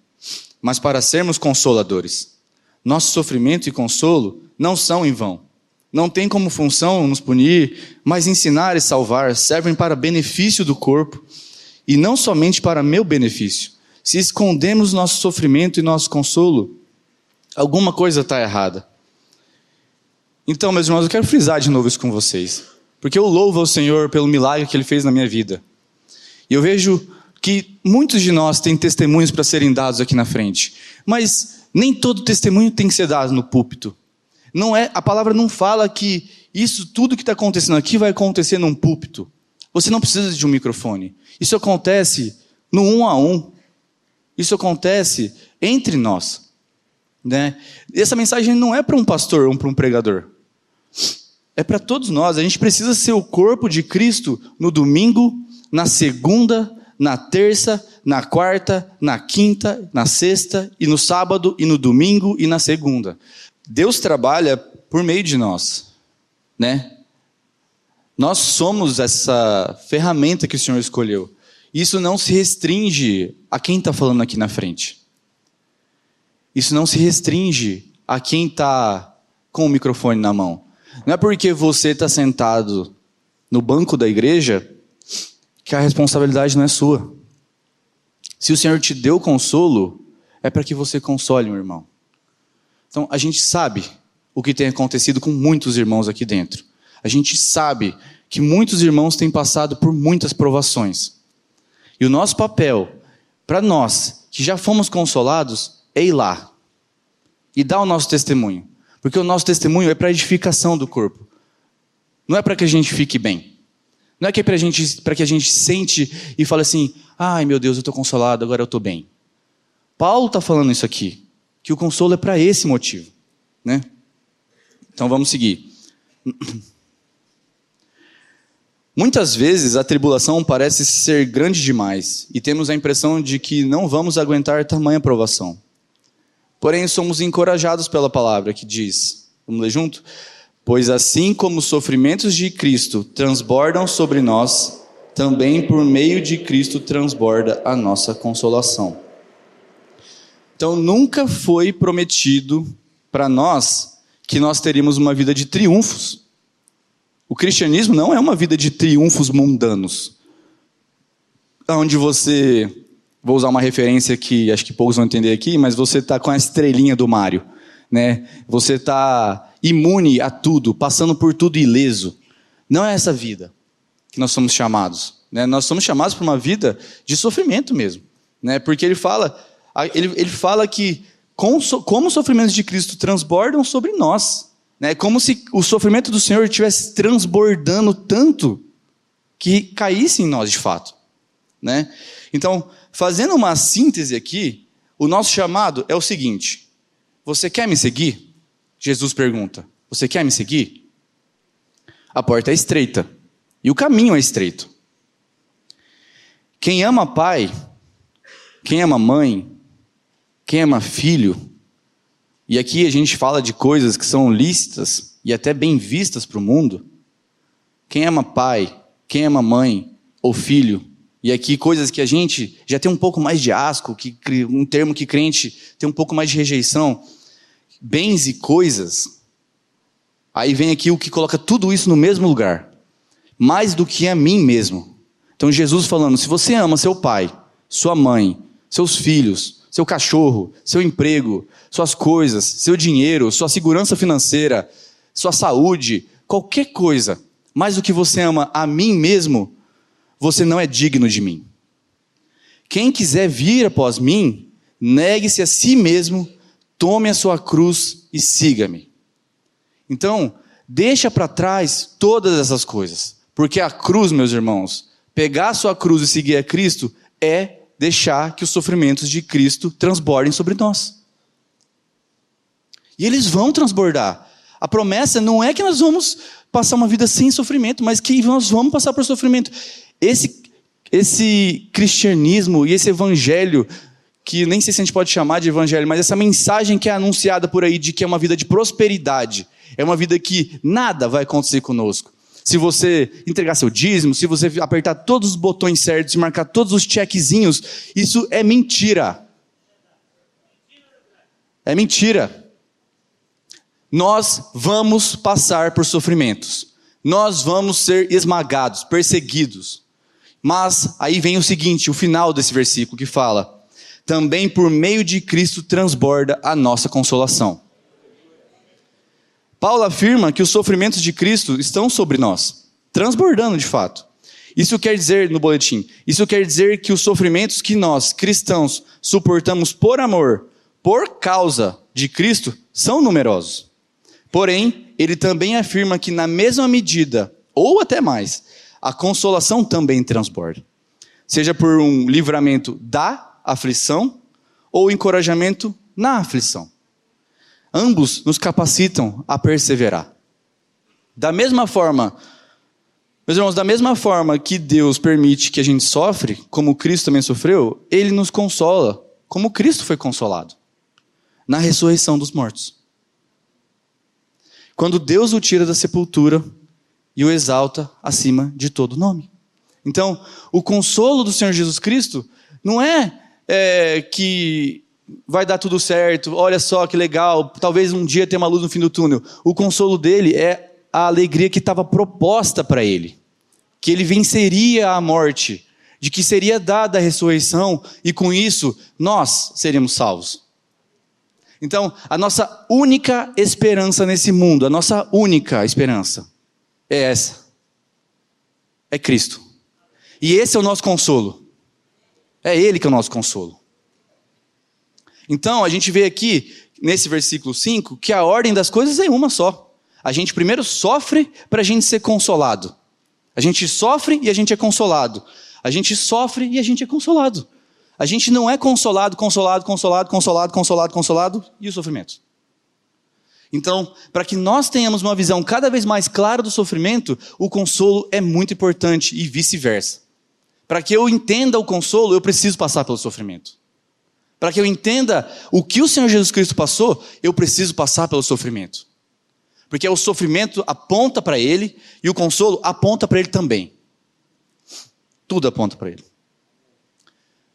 S1: mas para sermos consoladores. Nosso sofrimento e consolo não são em vão. Não tem como função nos punir, mas ensinar e salvar servem para benefício do corpo e não somente para meu benefício. Se escondemos nosso sofrimento e nosso consolo, alguma coisa está errada. Então, meus irmãos, eu quero frisar de novo isso com vocês, porque eu louvo ao Senhor pelo milagre que Ele fez na minha vida. E eu vejo que muitos de nós têm testemunhos para serem dados aqui na frente, mas nem todo testemunho tem que ser dado no púlpito. Não é, a palavra não fala que isso tudo que está acontecendo aqui vai acontecer num púlpito. Você não precisa de um microfone. Isso acontece no um a um. Isso acontece entre nós. Né? Essa mensagem não é para um pastor ou para um pregador. É para todos nós. A gente precisa ser o corpo de Cristo no domingo, na segunda, na terça, na quarta, na quinta, na sexta, e no sábado, e no domingo, e na segunda. Deus trabalha por meio de nós, né? Nós somos essa ferramenta que o Senhor escolheu. Isso não se restringe a quem está falando aqui na frente. Isso não se restringe a quem está com o microfone na mão. Não é porque você está sentado no banco da igreja que a responsabilidade não é sua. Se o Senhor te deu consolo, é para que você console, meu irmão. Então, a gente sabe o que tem acontecido com muitos irmãos aqui dentro. A gente sabe que muitos irmãos têm passado por muitas provações. E o nosso papel, para nós que já fomos consolados, é ir lá e dar o nosso testemunho. Porque o nosso testemunho é para edificação do corpo. Não é para que a gente fique bem. Não é que é para gente, que a gente sente e fale assim: ai meu Deus, eu estou consolado, agora eu estou bem. Paulo está falando isso aqui, que o consolo é para esse motivo. Né? Então vamos seguir. Muitas vezes a tribulação parece ser grande demais e temos a impressão de que não vamos aguentar tamanha provação. Porém, somos encorajados pela palavra que diz: vamos ler junto? Pois assim como os sofrimentos de Cristo transbordam sobre nós, também por meio de Cristo transborda a nossa consolação. Então, nunca foi prometido para nós que nós teríamos uma vida de triunfos. O cristianismo não é uma vida de triunfos mundanos, onde você, vou usar uma referência que acho que poucos vão entender aqui, mas você está com a estrelinha do Mário, né? Você está imune a tudo, passando por tudo ileso. Não é essa vida que nós somos chamados. Né? Nós somos chamados para uma vida de sofrimento mesmo, né? Porque ele fala, ele, ele fala que com, como os sofrimentos de Cristo transbordam sobre nós. Né? Como se o sofrimento do Senhor estivesse transbordando tanto que caísse em nós de fato. Né? Então, fazendo uma síntese aqui, o nosso chamado é o seguinte: Você quer me seguir? Jesus pergunta: Você quer me seguir? A porta é estreita e o caminho é estreito. Quem ama pai, quem ama mãe, quem ama filho, e aqui a gente fala de coisas que são lícitas e até bem vistas para o mundo. Quem ama pai, quem ama mãe ou filho, e aqui coisas que a gente já tem um pouco mais de asco, que um termo que crente tem um pouco mais de rejeição, bens e coisas. Aí vem aqui o que coloca tudo isso no mesmo lugar, mais do que a mim mesmo. Então Jesus falando: se você ama seu pai, sua mãe, seus filhos, seu cachorro, seu emprego, suas coisas, seu dinheiro, sua segurança financeira, sua saúde, qualquer coisa, mais do que você ama a mim mesmo, você não é digno de mim. Quem quiser vir após mim, negue-se a si mesmo, tome a sua cruz e siga-me. Então, deixa para trás todas essas coisas, porque a cruz, meus irmãos, pegar a sua cruz e seguir a Cristo é deixar que os sofrimentos de Cristo transbordem sobre nós. E eles vão transbordar. A promessa não é que nós vamos passar uma vida sem sofrimento, mas que nós vamos passar por sofrimento. Esse, esse cristianismo e esse evangelho, que nem sei se a gente pode chamar de evangelho, mas essa mensagem que é anunciada por aí de que é uma vida de prosperidade, é uma vida que nada vai acontecer conosco se você entregar seu dízimo, se você apertar todos os botões certos e marcar todos os checkzinhos, isso é mentira. É mentira. Nós vamos passar por sofrimentos. Nós vamos ser esmagados, perseguidos. Mas aí vem o seguinte, o final desse versículo que fala: também por meio de Cristo transborda a nossa consolação. Paulo afirma que os sofrimentos de Cristo estão sobre nós, transbordando de fato. Isso quer dizer, no boletim, isso quer dizer que os sofrimentos que nós, cristãos, suportamos por amor, por causa de Cristo, são numerosos. Porém, ele também afirma que, na mesma medida, ou até mais, a consolação também transborda. Seja por um livramento da aflição ou encorajamento na aflição. Ambos nos capacitam a perseverar. Da mesma forma, meus irmãos, da mesma forma que Deus permite que a gente sofre, como Cristo também sofreu, Ele nos consola, como Cristo foi consolado, na ressurreição dos mortos. Quando Deus o tira da sepultura e o exalta acima de todo nome. Então, o consolo do Senhor Jesus Cristo não é, é que vai dar tudo certo, olha só que legal, talvez um dia tenha uma luz no fim do túnel. O consolo dele é a alegria que estava proposta para ele, que ele venceria a morte, de que seria dada a ressurreição e com isso nós seríamos salvos. Então, a nossa única esperança nesse mundo, a nossa única esperança é essa. É Cristo. E esse é o nosso consolo. É Ele que é o nosso consolo. Então, a gente vê aqui, nesse versículo 5, que a ordem das coisas é uma só. A gente primeiro sofre para a gente ser consolado. A gente sofre e a gente é consolado. A gente sofre e a gente é consolado. A gente não é consolado, consolado, consolado, consolado, consolado, consolado e o sofrimento. Então, para que nós tenhamos uma visão cada vez mais clara do sofrimento, o consolo é muito importante e vice-versa. Para que eu entenda o consolo, eu preciso passar pelo sofrimento. Para que eu entenda o que o Senhor Jesus Cristo passou, eu preciso passar pelo sofrimento. Porque o sofrimento aponta para Ele e o consolo aponta para Ele também. Tudo aponta para Ele.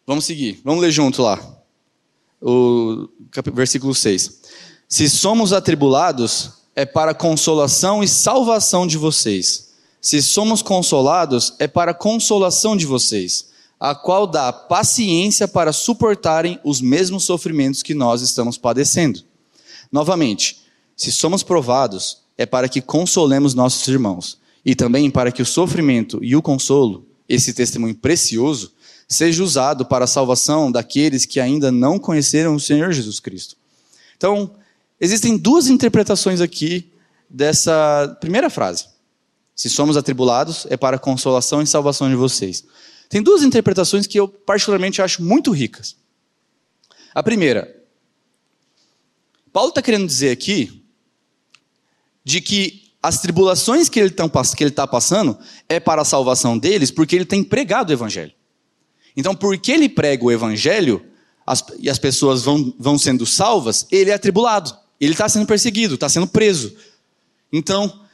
S1: Vamos seguir, vamos ler junto lá. O versículo 6. Se somos atribulados, é para consolação e salvação de vocês. Se somos consolados, é para consolação de vocês, a qual dá paciência para suportarem os mesmos sofrimentos que nós estamos padecendo. Novamente, se somos provados, é para que consolemos nossos irmãos, e também para que o sofrimento e o consolo, esse testemunho precioso, seja usado para a salvação daqueles que ainda não conheceram o Senhor Jesus Cristo. Então, Existem duas interpretações aqui dessa primeira frase. Se somos atribulados, é para a consolação e salvação de vocês. Tem duas interpretações que eu particularmente acho muito ricas. A primeira, Paulo está querendo dizer aqui de que as tribulações que ele está passando é para a salvação deles, porque ele tem pregado o evangelho. Então, porque ele prega o evangelho as, e as pessoas vão, vão sendo salvas, ele é atribulado. Ele está sendo perseguido, está sendo preso. Então,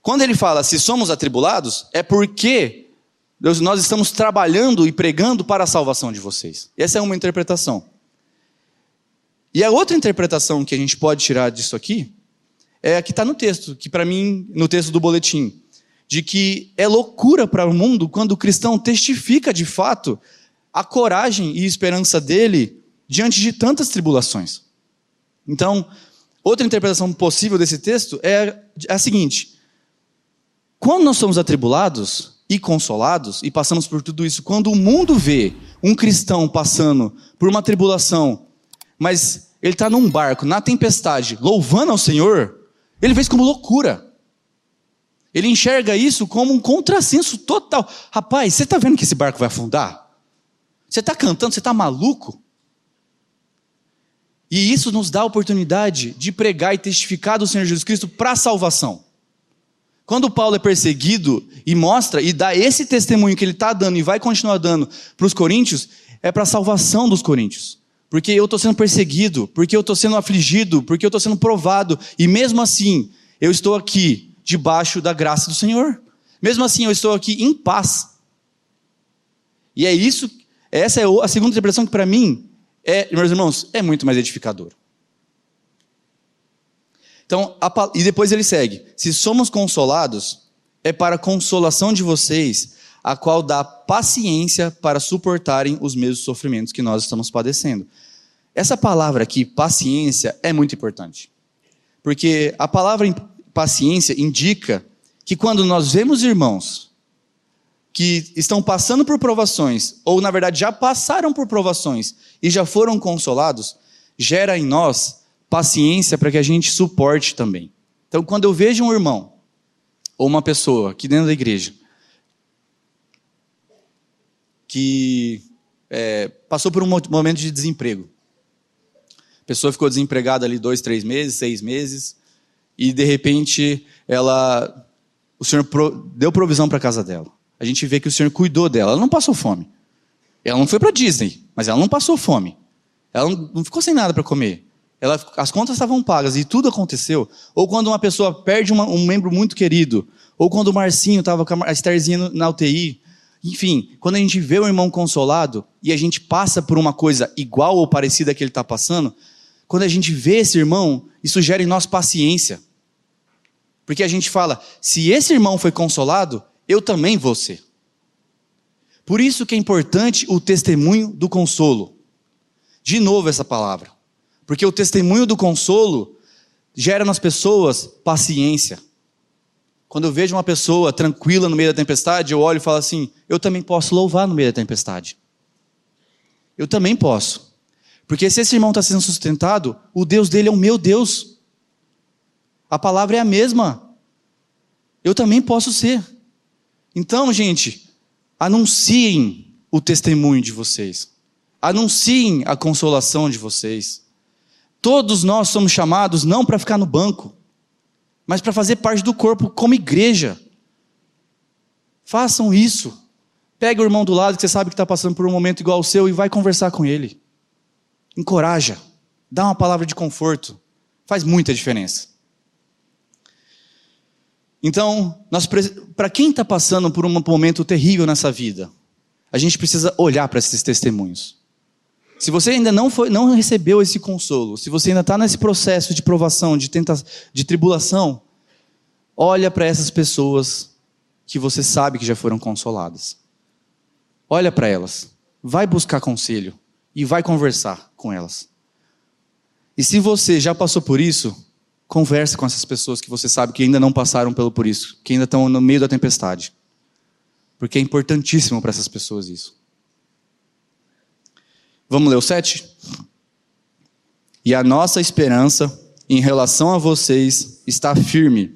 S1: quando ele fala se somos atribulados, é porque nós estamos trabalhando e pregando para a salvação de vocês. Essa é uma interpretação. E a outra interpretação que a gente pode tirar disso aqui é a que está no texto, que para mim, no texto do boletim, de que é loucura para o mundo quando o cristão testifica de fato a coragem e esperança dele diante de tantas tribulações. Então, Outra interpretação possível desse texto é a seguinte: quando nós somos atribulados e consolados e passamos por tudo isso, quando o mundo vê um cristão passando por uma tribulação, mas ele está num barco, na tempestade, louvando ao Senhor, ele vê isso como loucura. Ele enxerga isso como um contrassenso total. Rapaz, você está vendo que esse barco vai afundar? Você está cantando, você está maluco? E isso nos dá a oportunidade de pregar e testificar do Senhor Jesus Cristo para a salvação. Quando Paulo é perseguido e mostra e dá esse testemunho que ele está dando e vai continuar dando para os coríntios, é para a salvação dos coríntios. Porque eu estou sendo perseguido, porque eu estou sendo afligido, porque eu estou sendo provado, e mesmo assim, eu estou aqui debaixo da graça do Senhor. Mesmo assim, eu estou aqui em paz. E é isso, essa é a segunda interpretação que para mim é, meus irmãos, é muito mais edificador. Então, a, e depois ele segue: se somos consolados, é para a consolação de vocês, a qual dá paciência para suportarem os mesmos sofrimentos que nós estamos padecendo. Essa palavra aqui, paciência, é muito importante. Porque a palavra paciência indica que quando nós vemos irmãos que estão passando por provações, ou na verdade já passaram por provações e já foram consolados, gera em nós paciência para que a gente suporte também. Então, quando eu vejo um irmão ou uma pessoa aqui dentro da igreja que é, passou por um momento de desemprego, a pessoa ficou desempregada ali dois, três meses, seis meses, e de repente ela, o Senhor deu provisão para a casa dela a gente vê que o Senhor cuidou dela. Ela não passou fome. Ela não foi para Disney, mas ela não passou fome. Ela não ficou sem nada para comer. Ela, as contas estavam pagas e tudo aconteceu. Ou quando uma pessoa perde uma, um membro muito querido, ou quando o Marcinho estava com a Estherzinha na UTI. Enfim, quando a gente vê o irmão consolado e a gente passa por uma coisa igual ou parecida que ele está passando, quando a gente vê esse irmão, isso gera em nós paciência. Porque a gente fala: se esse irmão foi consolado, eu também vou ser. Por isso que é importante o testemunho do consolo. De novo essa palavra. Porque o testemunho do consolo gera nas pessoas paciência. Quando eu vejo uma pessoa tranquila no meio da tempestade, eu olho e falo assim: eu também posso louvar no meio da tempestade. Eu também posso. Porque se esse irmão está sendo sustentado, o Deus dele é o meu Deus. A palavra é a mesma. Eu também posso ser. Então, gente, anunciem o testemunho de vocês. Anunciem a consolação de vocês. Todos nós somos chamados não para ficar no banco. mas para fazer parte do corpo como igreja. Façam isso. Pega o irmão do lado que você sabe que está passando por um momento igual ao seu e vai conversar com ele. Encoraja. Dá uma palavra de conforto. Faz muita diferença. Então, para quem está passando por um momento terrível nessa vida, a gente precisa olhar para esses testemunhos. Se você ainda não, foi, não recebeu esse consolo, se você ainda está nesse processo de provação, de, tenta, de tribulação, olha para essas pessoas que você sabe que já foram consoladas. Olha para elas, vai buscar conselho e vai conversar com elas. E se você já passou por isso, converse com essas pessoas que você sabe que ainda não passaram pelo por isso, que ainda estão no meio da tempestade. Porque é importantíssimo para essas pessoas isso. Vamos ler o 7? E a nossa esperança em relação a vocês está firme,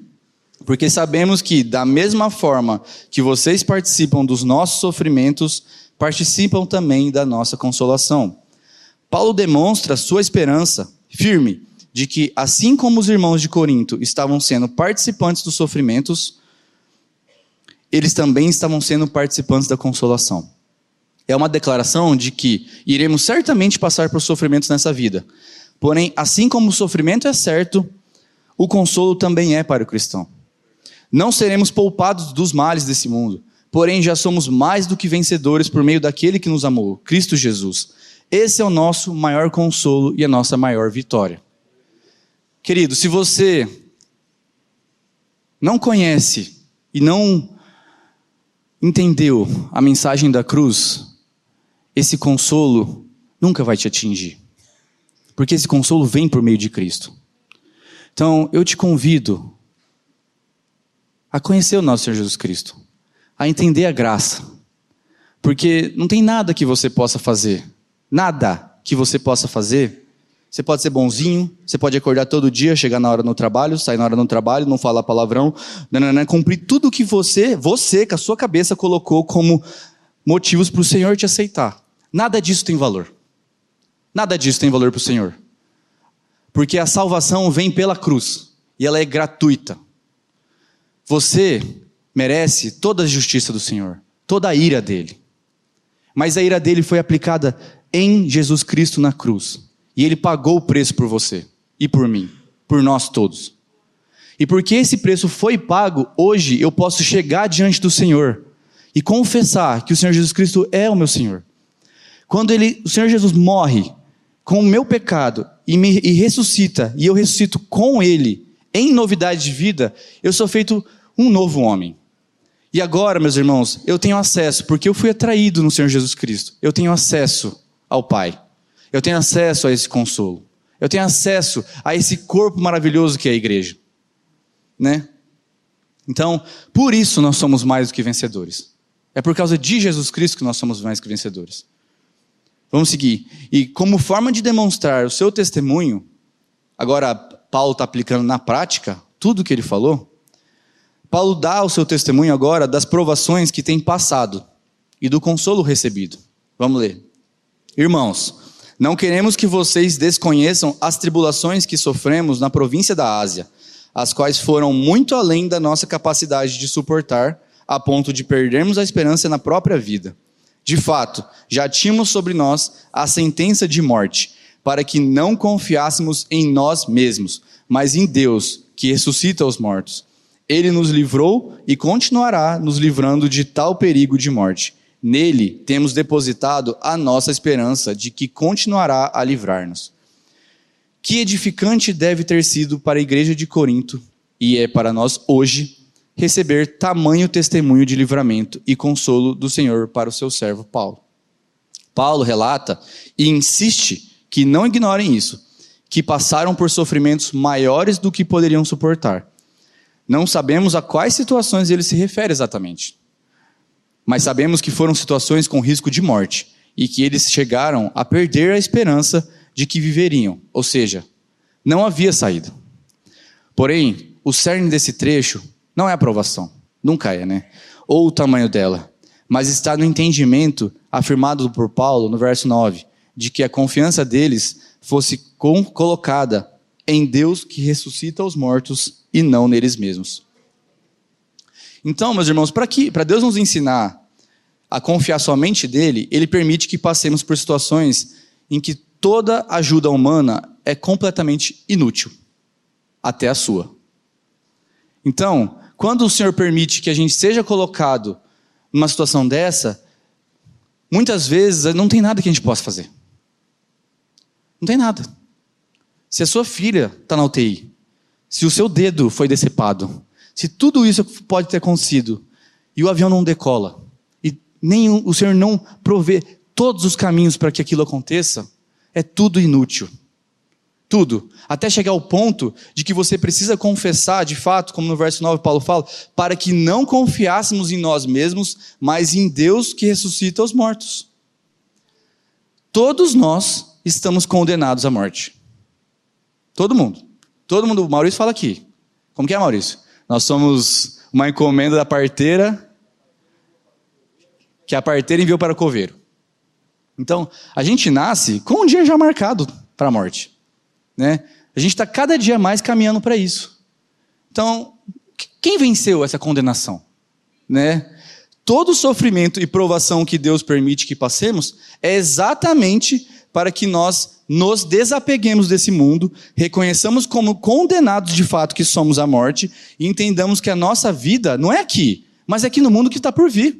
S1: porque sabemos que, da mesma forma que vocês participam dos nossos sofrimentos, participam também da nossa consolação. Paulo demonstra sua esperança firme de que, assim como os irmãos de Corinto estavam sendo participantes dos sofrimentos, eles também estavam sendo participantes da consolação é uma declaração de que iremos certamente passar por sofrimentos nessa vida. Porém, assim como o sofrimento é certo, o consolo também é para o cristão. Não seremos poupados dos males desse mundo, porém já somos mais do que vencedores por meio daquele que nos amou, Cristo Jesus. Esse é o nosso maior consolo e a nossa maior vitória. Querido, se você não conhece e não entendeu a mensagem da cruz, esse consolo nunca vai te atingir. Porque esse consolo vem por meio de Cristo. Então, eu te convido a conhecer o nosso Senhor Jesus Cristo, a entender a graça. Porque não tem nada que você possa fazer, nada que você possa fazer. Você pode ser bonzinho, você pode acordar todo dia, chegar na hora no trabalho, sair na hora no trabalho, não falar palavrão, nananã, cumprir tudo que você, você, com a sua cabeça, colocou como motivos para o Senhor te aceitar. Nada disso tem valor. Nada disso tem valor para o Senhor. Porque a salvação vem pela cruz e ela é gratuita. Você merece toda a justiça do Senhor, toda a ira dele. Mas a ira dele foi aplicada em Jesus Cristo na cruz. E ele pagou o preço por você e por mim, por nós todos. E porque esse preço foi pago, hoje eu posso chegar diante do Senhor e confessar que o Senhor Jesus Cristo é o meu Senhor. Quando ele, o Senhor Jesus morre com o meu pecado e me e ressuscita, e eu ressuscito com ele em novidade de vida, eu sou feito um novo homem. E agora, meus irmãos, eu tenho acesso, porque eu fui atraído no Senhor Jesus Cristo. Eu tenho acesso ao Pai. Eu tenho acesso a esse consolo. Eu tenho acesso a esse corpo maravilhoso que é a igreja. Né? Então, por isso nós somos mais do que vencedores. É por causa de Jesus Cristo que nós somos mais que vencedores. Vamos seguir. E como forma de demonstrar o seu testemunho, agora Paulo está aplicando na prática tudo o que ele falou. Paulo dá o seu testemunho agora das provações que tem passado e do consolo recebido. Vamos ler. Irmãos, não queremos que vocês desconheçam as tribulações que sofremos na província da Ásia, as quais foram muito além da nossa capacidade de suportar, a ponto de perdermos a esperança na própria vida. De fato, já tínhamos sobre nós a sentença de morte, para que não confiássemos em nós mesmos, mas em Deus, que ressuscita os mortos. Ele nos livrou e continuará nos livrando de tal perigo de morte. Nele temos depositado a nossa esperança de que continuará a livrar-nos. Que edificante deve ter sido para a igreja de Corinto, e é para nós hoje, receber tamanho testemunho de livramento e consolo do Senhor para o seu servo Paulo. Paulo relata e insiste que não ignorem isso, que passaram por sofrimentos maiores do que poderiam suportar. Não sabemos a quais situações ele se refere exatamente, mas sabemos que foram situações com risco de morte e que eles chegaram a perder a esperança de que viveriam, ou seja, não havia saída. Porém, o cerne desse trecho não é aprovação. Nunca é, né? Ou o tamanho dela. Mas está no entendimento afirmado por Paulo no verso 9, de que a confiança deles fosse colocada em Deus que ressuscita os mortos e não neles mesmos. Então, meus irmãos, para Deus nos ensinar a confiar somente dele, ele permite que passemos por situações em que toda ajuda humana é completamente inútil, até a sua. Então, quando o Senhor permite que a gente seja colocado numa situação dessa, muitas vezes não tem nada que a gente possa fazer. Não tem nada. Se a sua filha está na UTI, se o seu dedo foi decepado, se tudo isso pode ter acontecido e o avião não decola, e nem o Senhor não provê todos os caminhos para que aquilo aconteça, é tudo inútil. Tudo. Até chegar ao ponto de que você precisa confessar, de fato, como no verso 9 Paulo fala, para que não confiássemos em nós mesmos, mas em Deus que ressuscita os mortos. Todos nós estamos condenados à morte. Todo mundo. Todo mundo. O Maurício fala aqui. Como que é, Maurício? Nós somos uma encomenda da parteira que a parteira enviou para o coveiro. Então, a gente nasce com um dia já marcado para a morte. Né? A gente está cada dia mais caminhando para isso. Então, quem venceu essa condenação? Né? Todo sofrimento e provação que Deus permite que passemos é exatamente para que nós nos desapeguemos desse mundo, reconheçamos como condenados de fato que somos à morte e entendamos que a nossa vida não é aqui, mas é aqui no mundo que está por vir.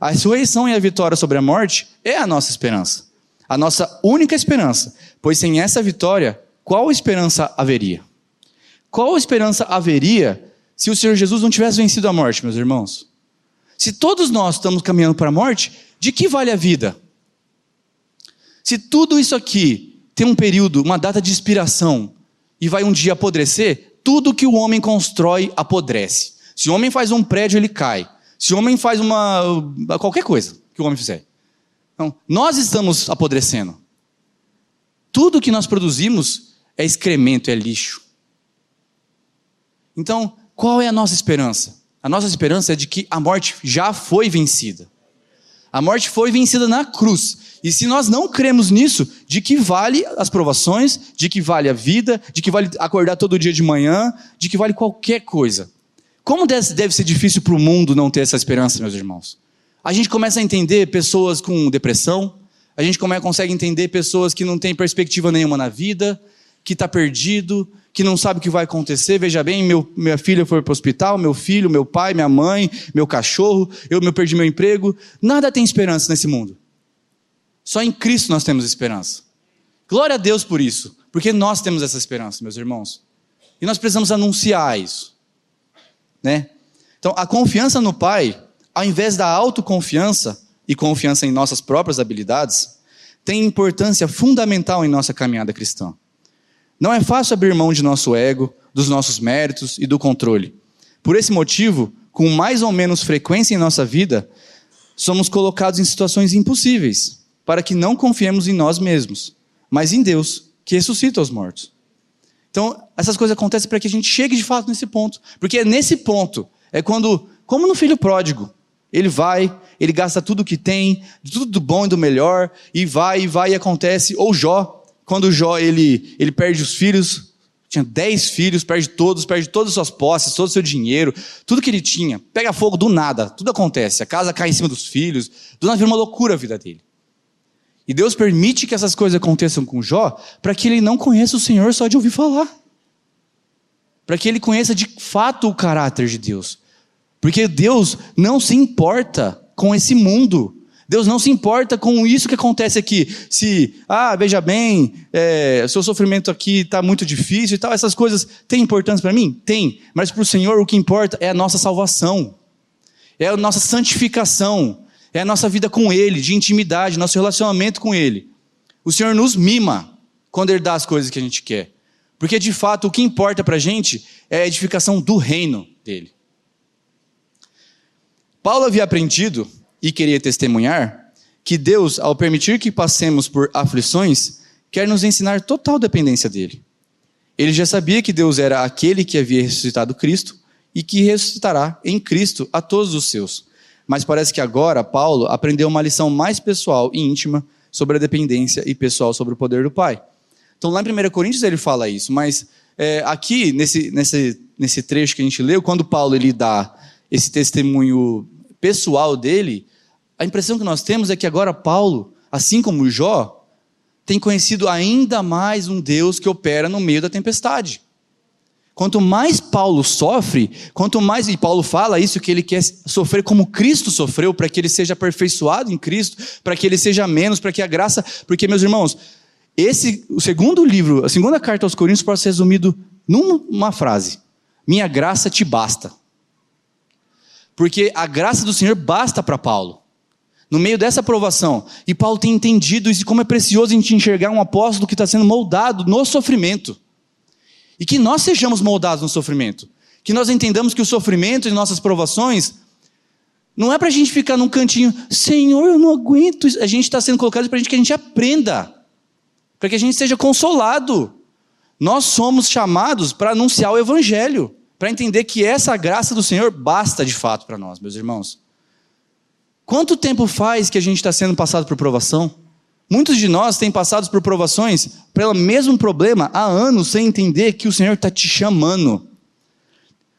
S1: A ressurreição e a vitória sobre a morte é a nossa esperança. A nossa única esperança. Pois sem essa vitória, qual esperança haveria? Qual esperança haveria se o Senhor Jesus não tivesse vencido a morte, meus irmãos? Se todos nós estamos caminhando para a morte, de que vale a vida? Se tudo isso aqui tem um período, uma data de expiração, e vai um dia apodrecer, tudo que o homem constrói apodrece. Se o homem faz um prédio, ele cai. Se o homem faz uma. qualquer coisa que o homem fizer. Então, nós estamos apodrecendo. Tudo que nós produzimos é excremento, é lixo. Então, qual é a nossa esperança? A nossa esperança é de que a morte já foi vencida. A morte foi vencida na cruz. E se nós não cremos nisso, de que vale as provações, de que vale a vida, de que vale acordar todo dia de manhã, de que vale qualquer coisa. Como deve ser difícil para o mundo não ter essa esperança, meus irmãos? A gente começa a entender pessoas com depressão, a gente consegue entender pessoas que não têm perspectiva nenhuma na vida, que está perdido, que não sabe o que vai acontecer. Veja bem, meu, minha filha foi para o hospital, meu filho, meu pai, minha mãe, meu cachorro, eu, eu perdi meu emprego. Nada tem esperança nesse mundo. Só em Cristo nós temos esperança. Glória a Deus por isso, porque nós temos essa esperança, meus irmãos. E nós precisamos anunciar isso né? Então, a confiança no Pai, ao invés da autoconfiança e confiança em nossas próprias habilidades, tem importância fundamental em nossa caminhada cristã. Não é fácil abrir mão de nosso ego, dos nossos méritos e do controle. Por esse motivo, com mais ou menos frequência em nossa vida, somos colocados em situações impossíveis, para que não confiemos em nós mesmos, mas em Deus, que ressuscita os mortos. Então, essas coisas acontecem para que a gente chegue de fato nesse ponto. Porque é nesse ponto, é quando, como no filho pródigo, ele vai, ele gasta tudo que tem, tudo do bom e do melhor, e vai, e vai, e acontece. Ou Jó, quando Jó ele, ele perde os filhos, tinha dez filhos, perde todos, perde todas as suas posses, todo o seu dinheiro, tudo que ele tinha, pega fogo do nada, tudo acontece, a casa cai em cima dos filhos, do nada vira uma loucura a vida dele. E Deus permite que essas coisas aconteçam com Jó para que ele não conheça o Senhor só de ouvir falar. Para que ele conheça de fato o caráter de Deus. Porque Deus não se importa com esse mundo. Deus não se importa com isso que acontece aqui. Se, ah, veja bem, é, seu sofrimento aqui está muito difícil e tal, essas coisas têm importância para mim? Tem. Mas para o Senhor o que importa é a nossa salvação, é a nossa santificação, é a nossa vida com Ele, de intimidade, nosso relacionamento com Ele. O Senhor nos mima quando Ele dá as coisas que a gente quer. Porque de fato o que importa para a gente é a edificação do reino dele. Paulo havia aprendido e queria testemunhar que Deus, ao permitir que passemos por aflições, quer nos ensinar total dependência dele. Ele já sabia que Deus era aquele que havia ressuscitado Cristo e que ressuscitará em Cristo a todos os seus mas parece que agora Paulo aprendeu uma lição mais pessoal e íntima sobre a dependência e pessoal sobre o poder do Pai. Então, lá em 1 Coríntios ele fala isso, mas é, aqui, nesse, nesse, nesse trecho que a gente leu, quando Paulo ele dá esse testemunho pessoal dele, a impressão que nós temos é que agora Paulo, assim como Jó, tem conhecido ainda mais um Deus que opera no meio da tempestade. Quanto mais Paulo sofre, quanto mais, e Paulo fala isso, que ele quer sofrer como Cristo sofreu, para que ele seja aperfeiçoado em Cristo, para que ele seja menos, para que a graça. Porque, meus irmãos, esse, o segundo livro, a segunda carta aos Coríntios pode ser resumido numa frase: Minha graça te basta. Porque a graça do Senhor basta para Paulo. No meio dessa aprovação, e Paulo tem entendido isso, como é precioso a gente enxergar um apóstolo que está sendo moldado no sofrimento. E que nós sejamos moldados no sofrimento. Que nós entendamos que o sofrimento e nossas provações não é para a gente ficar num cantinho, Senhor, eu não aguento. A gente está sendo colocado para que a gente aprenda, para que a gente seja consolado. Nós somos chamados para anunciar o Evangelho, para entender que essa graça do Senhor basta de fato para nós, meus irmãos. Quanto tempo faz que a gente está sendo passado por provação? Muitos de nós têm passado por provações pelo mesmo problema há anos sem entender que o Senhor está te chamando.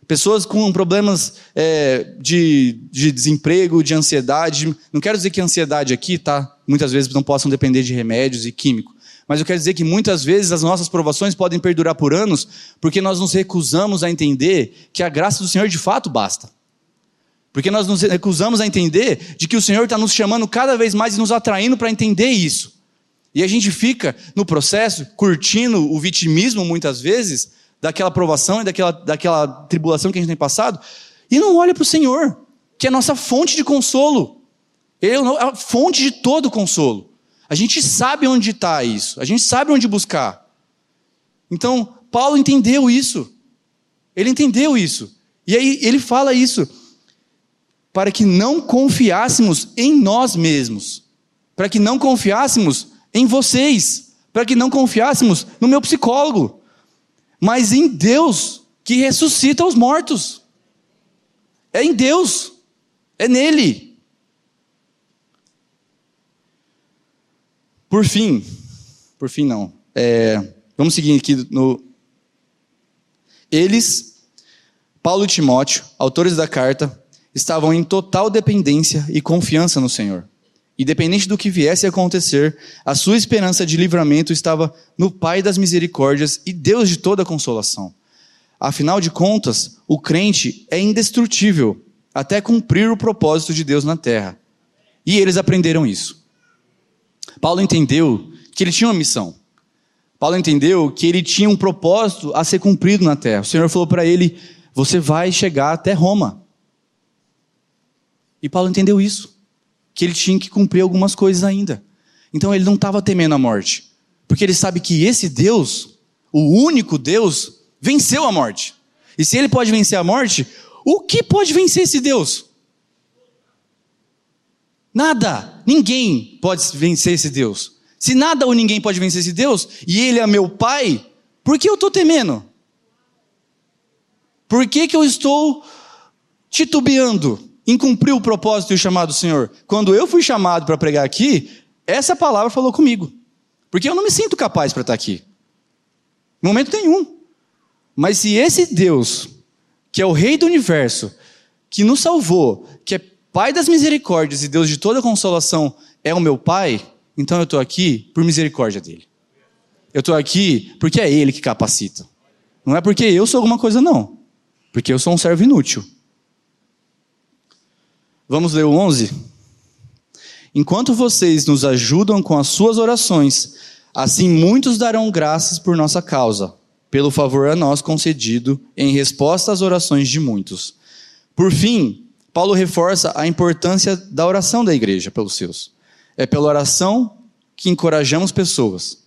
S1: Pessoas com problemas é, de, de desemprego, de ansiedade. Não quero dizer que a ansiedade aqui, tá? Muitas vezes não possam depender de remédios e químicos. Mas eu quero dizer que muitas vezes as nossas provações podem perdurar por anos porque nós nos recusamos a entender que a graça do Senhor de fato basta. Porque nós nos recusamos a entender de que o Senhor está nos chamando cada vez mais e nos atraindo para entender isso. E a gente fica no processo, curtindo o vitimismo muitas vezes, daquela provação e daquela, daquela tribulação que a gente tem passado, e não olha para o Senhor, que é a nossa fonte de consolo. Ele é a fonte de todo consolo. A gente sabe onde está isso, a gente sabe onde buscar. Então, Paulo entendeu isso. Ele entendeu isso. E aí ele fala isso para que não confiássemos em nós mesmos, para que não confiássemos em vocês, para que não confiássemos no meu psicólogo, mas em Deus que ressuscita os mortos. É em Deus, é nele. Por fim, por fim não, é, vamos seguir aqui no. Eles, Paulo e Timóteo, autores da carta, estavam em total dependência e confiança no Senhor. Independente do que viesse a acontecer, a sua esperança de livramento estava no Pai das misericórdias e Deus de toda consolação. Afinal de contas, o crente é indestrutível até cumprir o propósito de Deus na terra. E eles aprenderam isso. Paulo entendeu que ele tinha uma missão. Paulo entendeu que ele tinha um propósito a ser cumprido na terra. O Senhor falou para ele: Você vai chegar até Roma. E Paulo entendeu isso, que ele tinha que cumprir algumas coisas ainda. Então ele não estava temendo a morte, porque ele sabe que esse Deus, o único Deus, venceu a morte. E se ele pode vencer a morte, o que pode vencer esse Deus? Nada, ninguém pode vencer esse Deus. Se nada ou ninguém pode vencer esse Deus, e ele é meu pai, por que eu estou temendo? Por que, que eu estou titubeando? em cumprir o propósito e o chamado do Senhor. Quando eu fui chamado para pregar aqui, essa palavra falou comigo. Porque eu não me sinto capaz para estar aqui. Em momento nenhum. Mas se esse Deus, que é o Rei do universo, que nos salvou, que é Pai das misericórdias e Deus de toda consolação, é o meu Pai, então eu estou aqui por misericórdia dele. Eu estou aqui porque é Ele que capacita. Não é porque eu sou alguma coisa, não. Porque eu sou um servo inútil. Vamos ler o 11? Enquanto vocês nos ajudam com as suas orações, assim muitos darão graças por nossa causa, pelo favor a nós concedido em resposta às orações de muitos. Por fim, Paulo reforça a importância da oração da igreja pelos seus. É pela oração que encorajamos pessoas,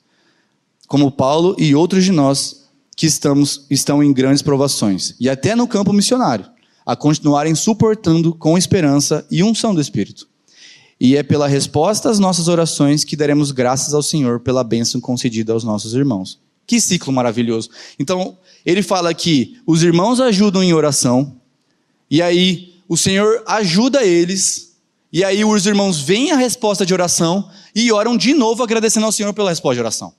S1: como Paulo e outros de nós que estamos, estão em grandes provações, e até no campo missionário a continuarem suportando com esperança e unção do Espírito. E é pela resposta às nossas orações que daremos graças ao Senhor pela bênção concedida aos nossos irmãos. Que ciclo maravilhoso. Então, ele fala que os irmãos ajudam em oração, e aí o Senhor ajuda eles, e aí os irmãos veem a resposta de oração e oram de novo agradecendo ao Senhor pela resposta de oração.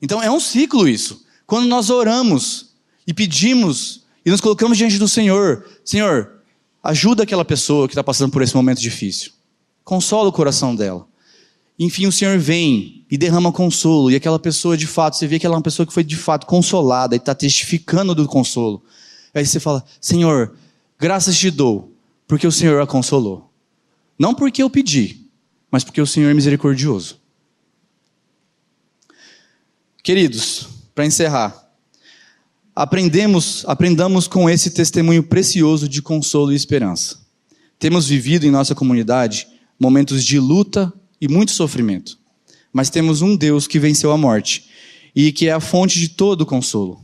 S1: Então é um ciclo isso. Quando nós oramos e pedimos e nos colocamos diante do Senhor, Senhor, ajuda aquela pessoa que está passando por esse momento difícil. Consola o coração dela. Enfim, o Senhor vem e derrama consolo, e aquela pessoa de fato, você vê que ela é uma pessoa que foi de fato consolada e está testificando do consolo. Aí você fala: Senhor, graças te dou, porque o Senhor a consolou. Não porque eu pedi, mas porque o Senhor é misericordioso. Queridos, para encerrar, aprendemos, aprendamos com esse testemunho precioso de consolo e esperança. Temos vivido em nossa comunidade momentos de luta e muito sofrimento, mas temos um Deus que venceu a morte e que é a fonte de todo consolo.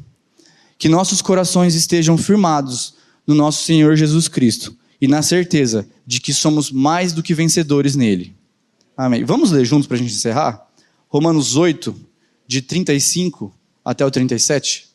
S1: Que nossos corações estejam firmados no nosso Senhor Jesus Cristo e na certeza de que somos mais do que vencedores nele. Amém. Vamos ler juntos para a gente encerrar? Romanos 8, de 35 até o 37.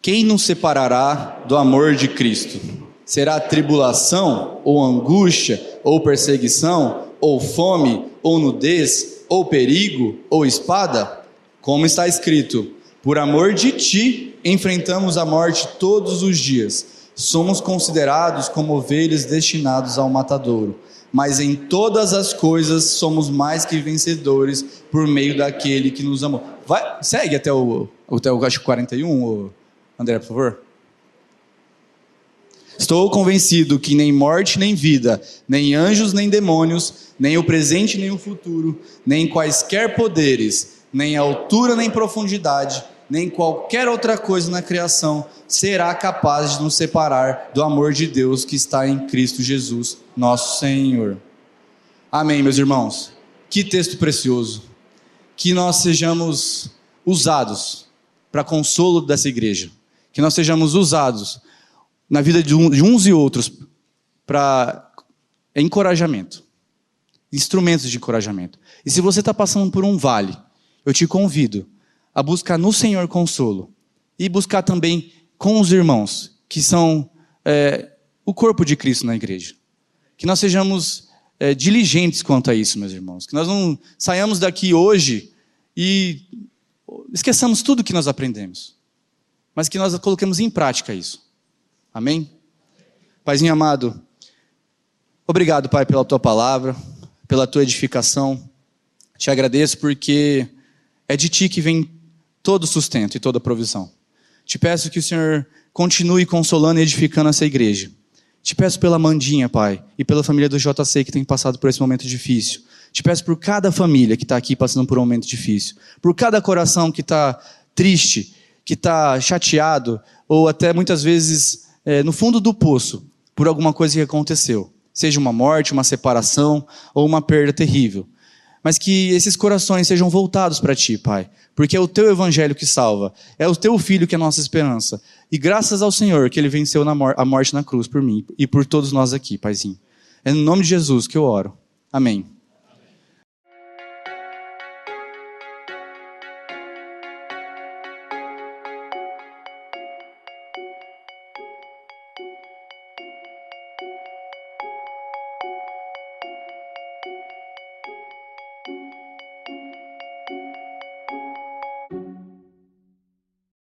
S1: Quem nos separará do amor de Cristo? Será tribulação, ou angústia, ou perseguição, ou fome, ou nudez, ou perigo, ou espada? Como está escrito: Por amor de ti enfrentamos a morte todos os dias. Somos considerados como ovelhas destinados ao matadouro. Mas em todas as coisas somos mais que vencedores por meio daquele que nos amou. Vai, segue até o, até o acho 41, ou... André, por favor. Estou convencido que nem morte nem vida, nem anjos nem demônios, nem o presente nem o futuro, nem quaisquer poderes, nem altura nem profundidade, nem qualquer outra coisa na criação será capaz de nos separar do amor de Deus que está em Cristo Jesus, nosso Senhor. Amém, meus irmãos. Que texto precioso. Que nós sejamos usados para consolo dessa igreja que nós sejamos usados na vida de, uns e outros para encorajamento, instrumentos de encorajamento. E se você está passando por um vale, eu te convido a buscar no Senhor consolo e buscar também com os irmãos que são é, o corpo de Cristo na igreja. Que nós sejamos é, diligentes quanto a isso, meus irmãos. Que nós não saiamos daqui hoje e esqueçamos tudo que nós aprendemos mas que nós coloquemos em prática isso. Amém? Paizinho amado, obrigado, Pai, pela tua palavra, pela tua edificação. Te agradeço porque é de ti que vem todo sustento e toda provisão. Te peço que o Senhor continue consolando e edificando essa igreja. Te peço pela Mandinha, Pai, e pela família do JC que tem passado por esse momento difícil. Te peço por cada família que está aqui passando por um momento difícil. Por cada coração que está triste que está chateado, ou até muitas vezes é, no fundo do poço, por alguma coisa que aconteceu. Seja uma morte, uma separação ou uma perda terrível. Mas que esses corações sejam voltados para Ti, Pai. Porque é o Teu Evangelho que salva. É o Teu Filho que é a nossa esperança. E graças ao Senhor que Ele venceu a morte na cruz por mim e por todos nós aqui, Paizinho. É no nome de Jesus que eu oro. Amém.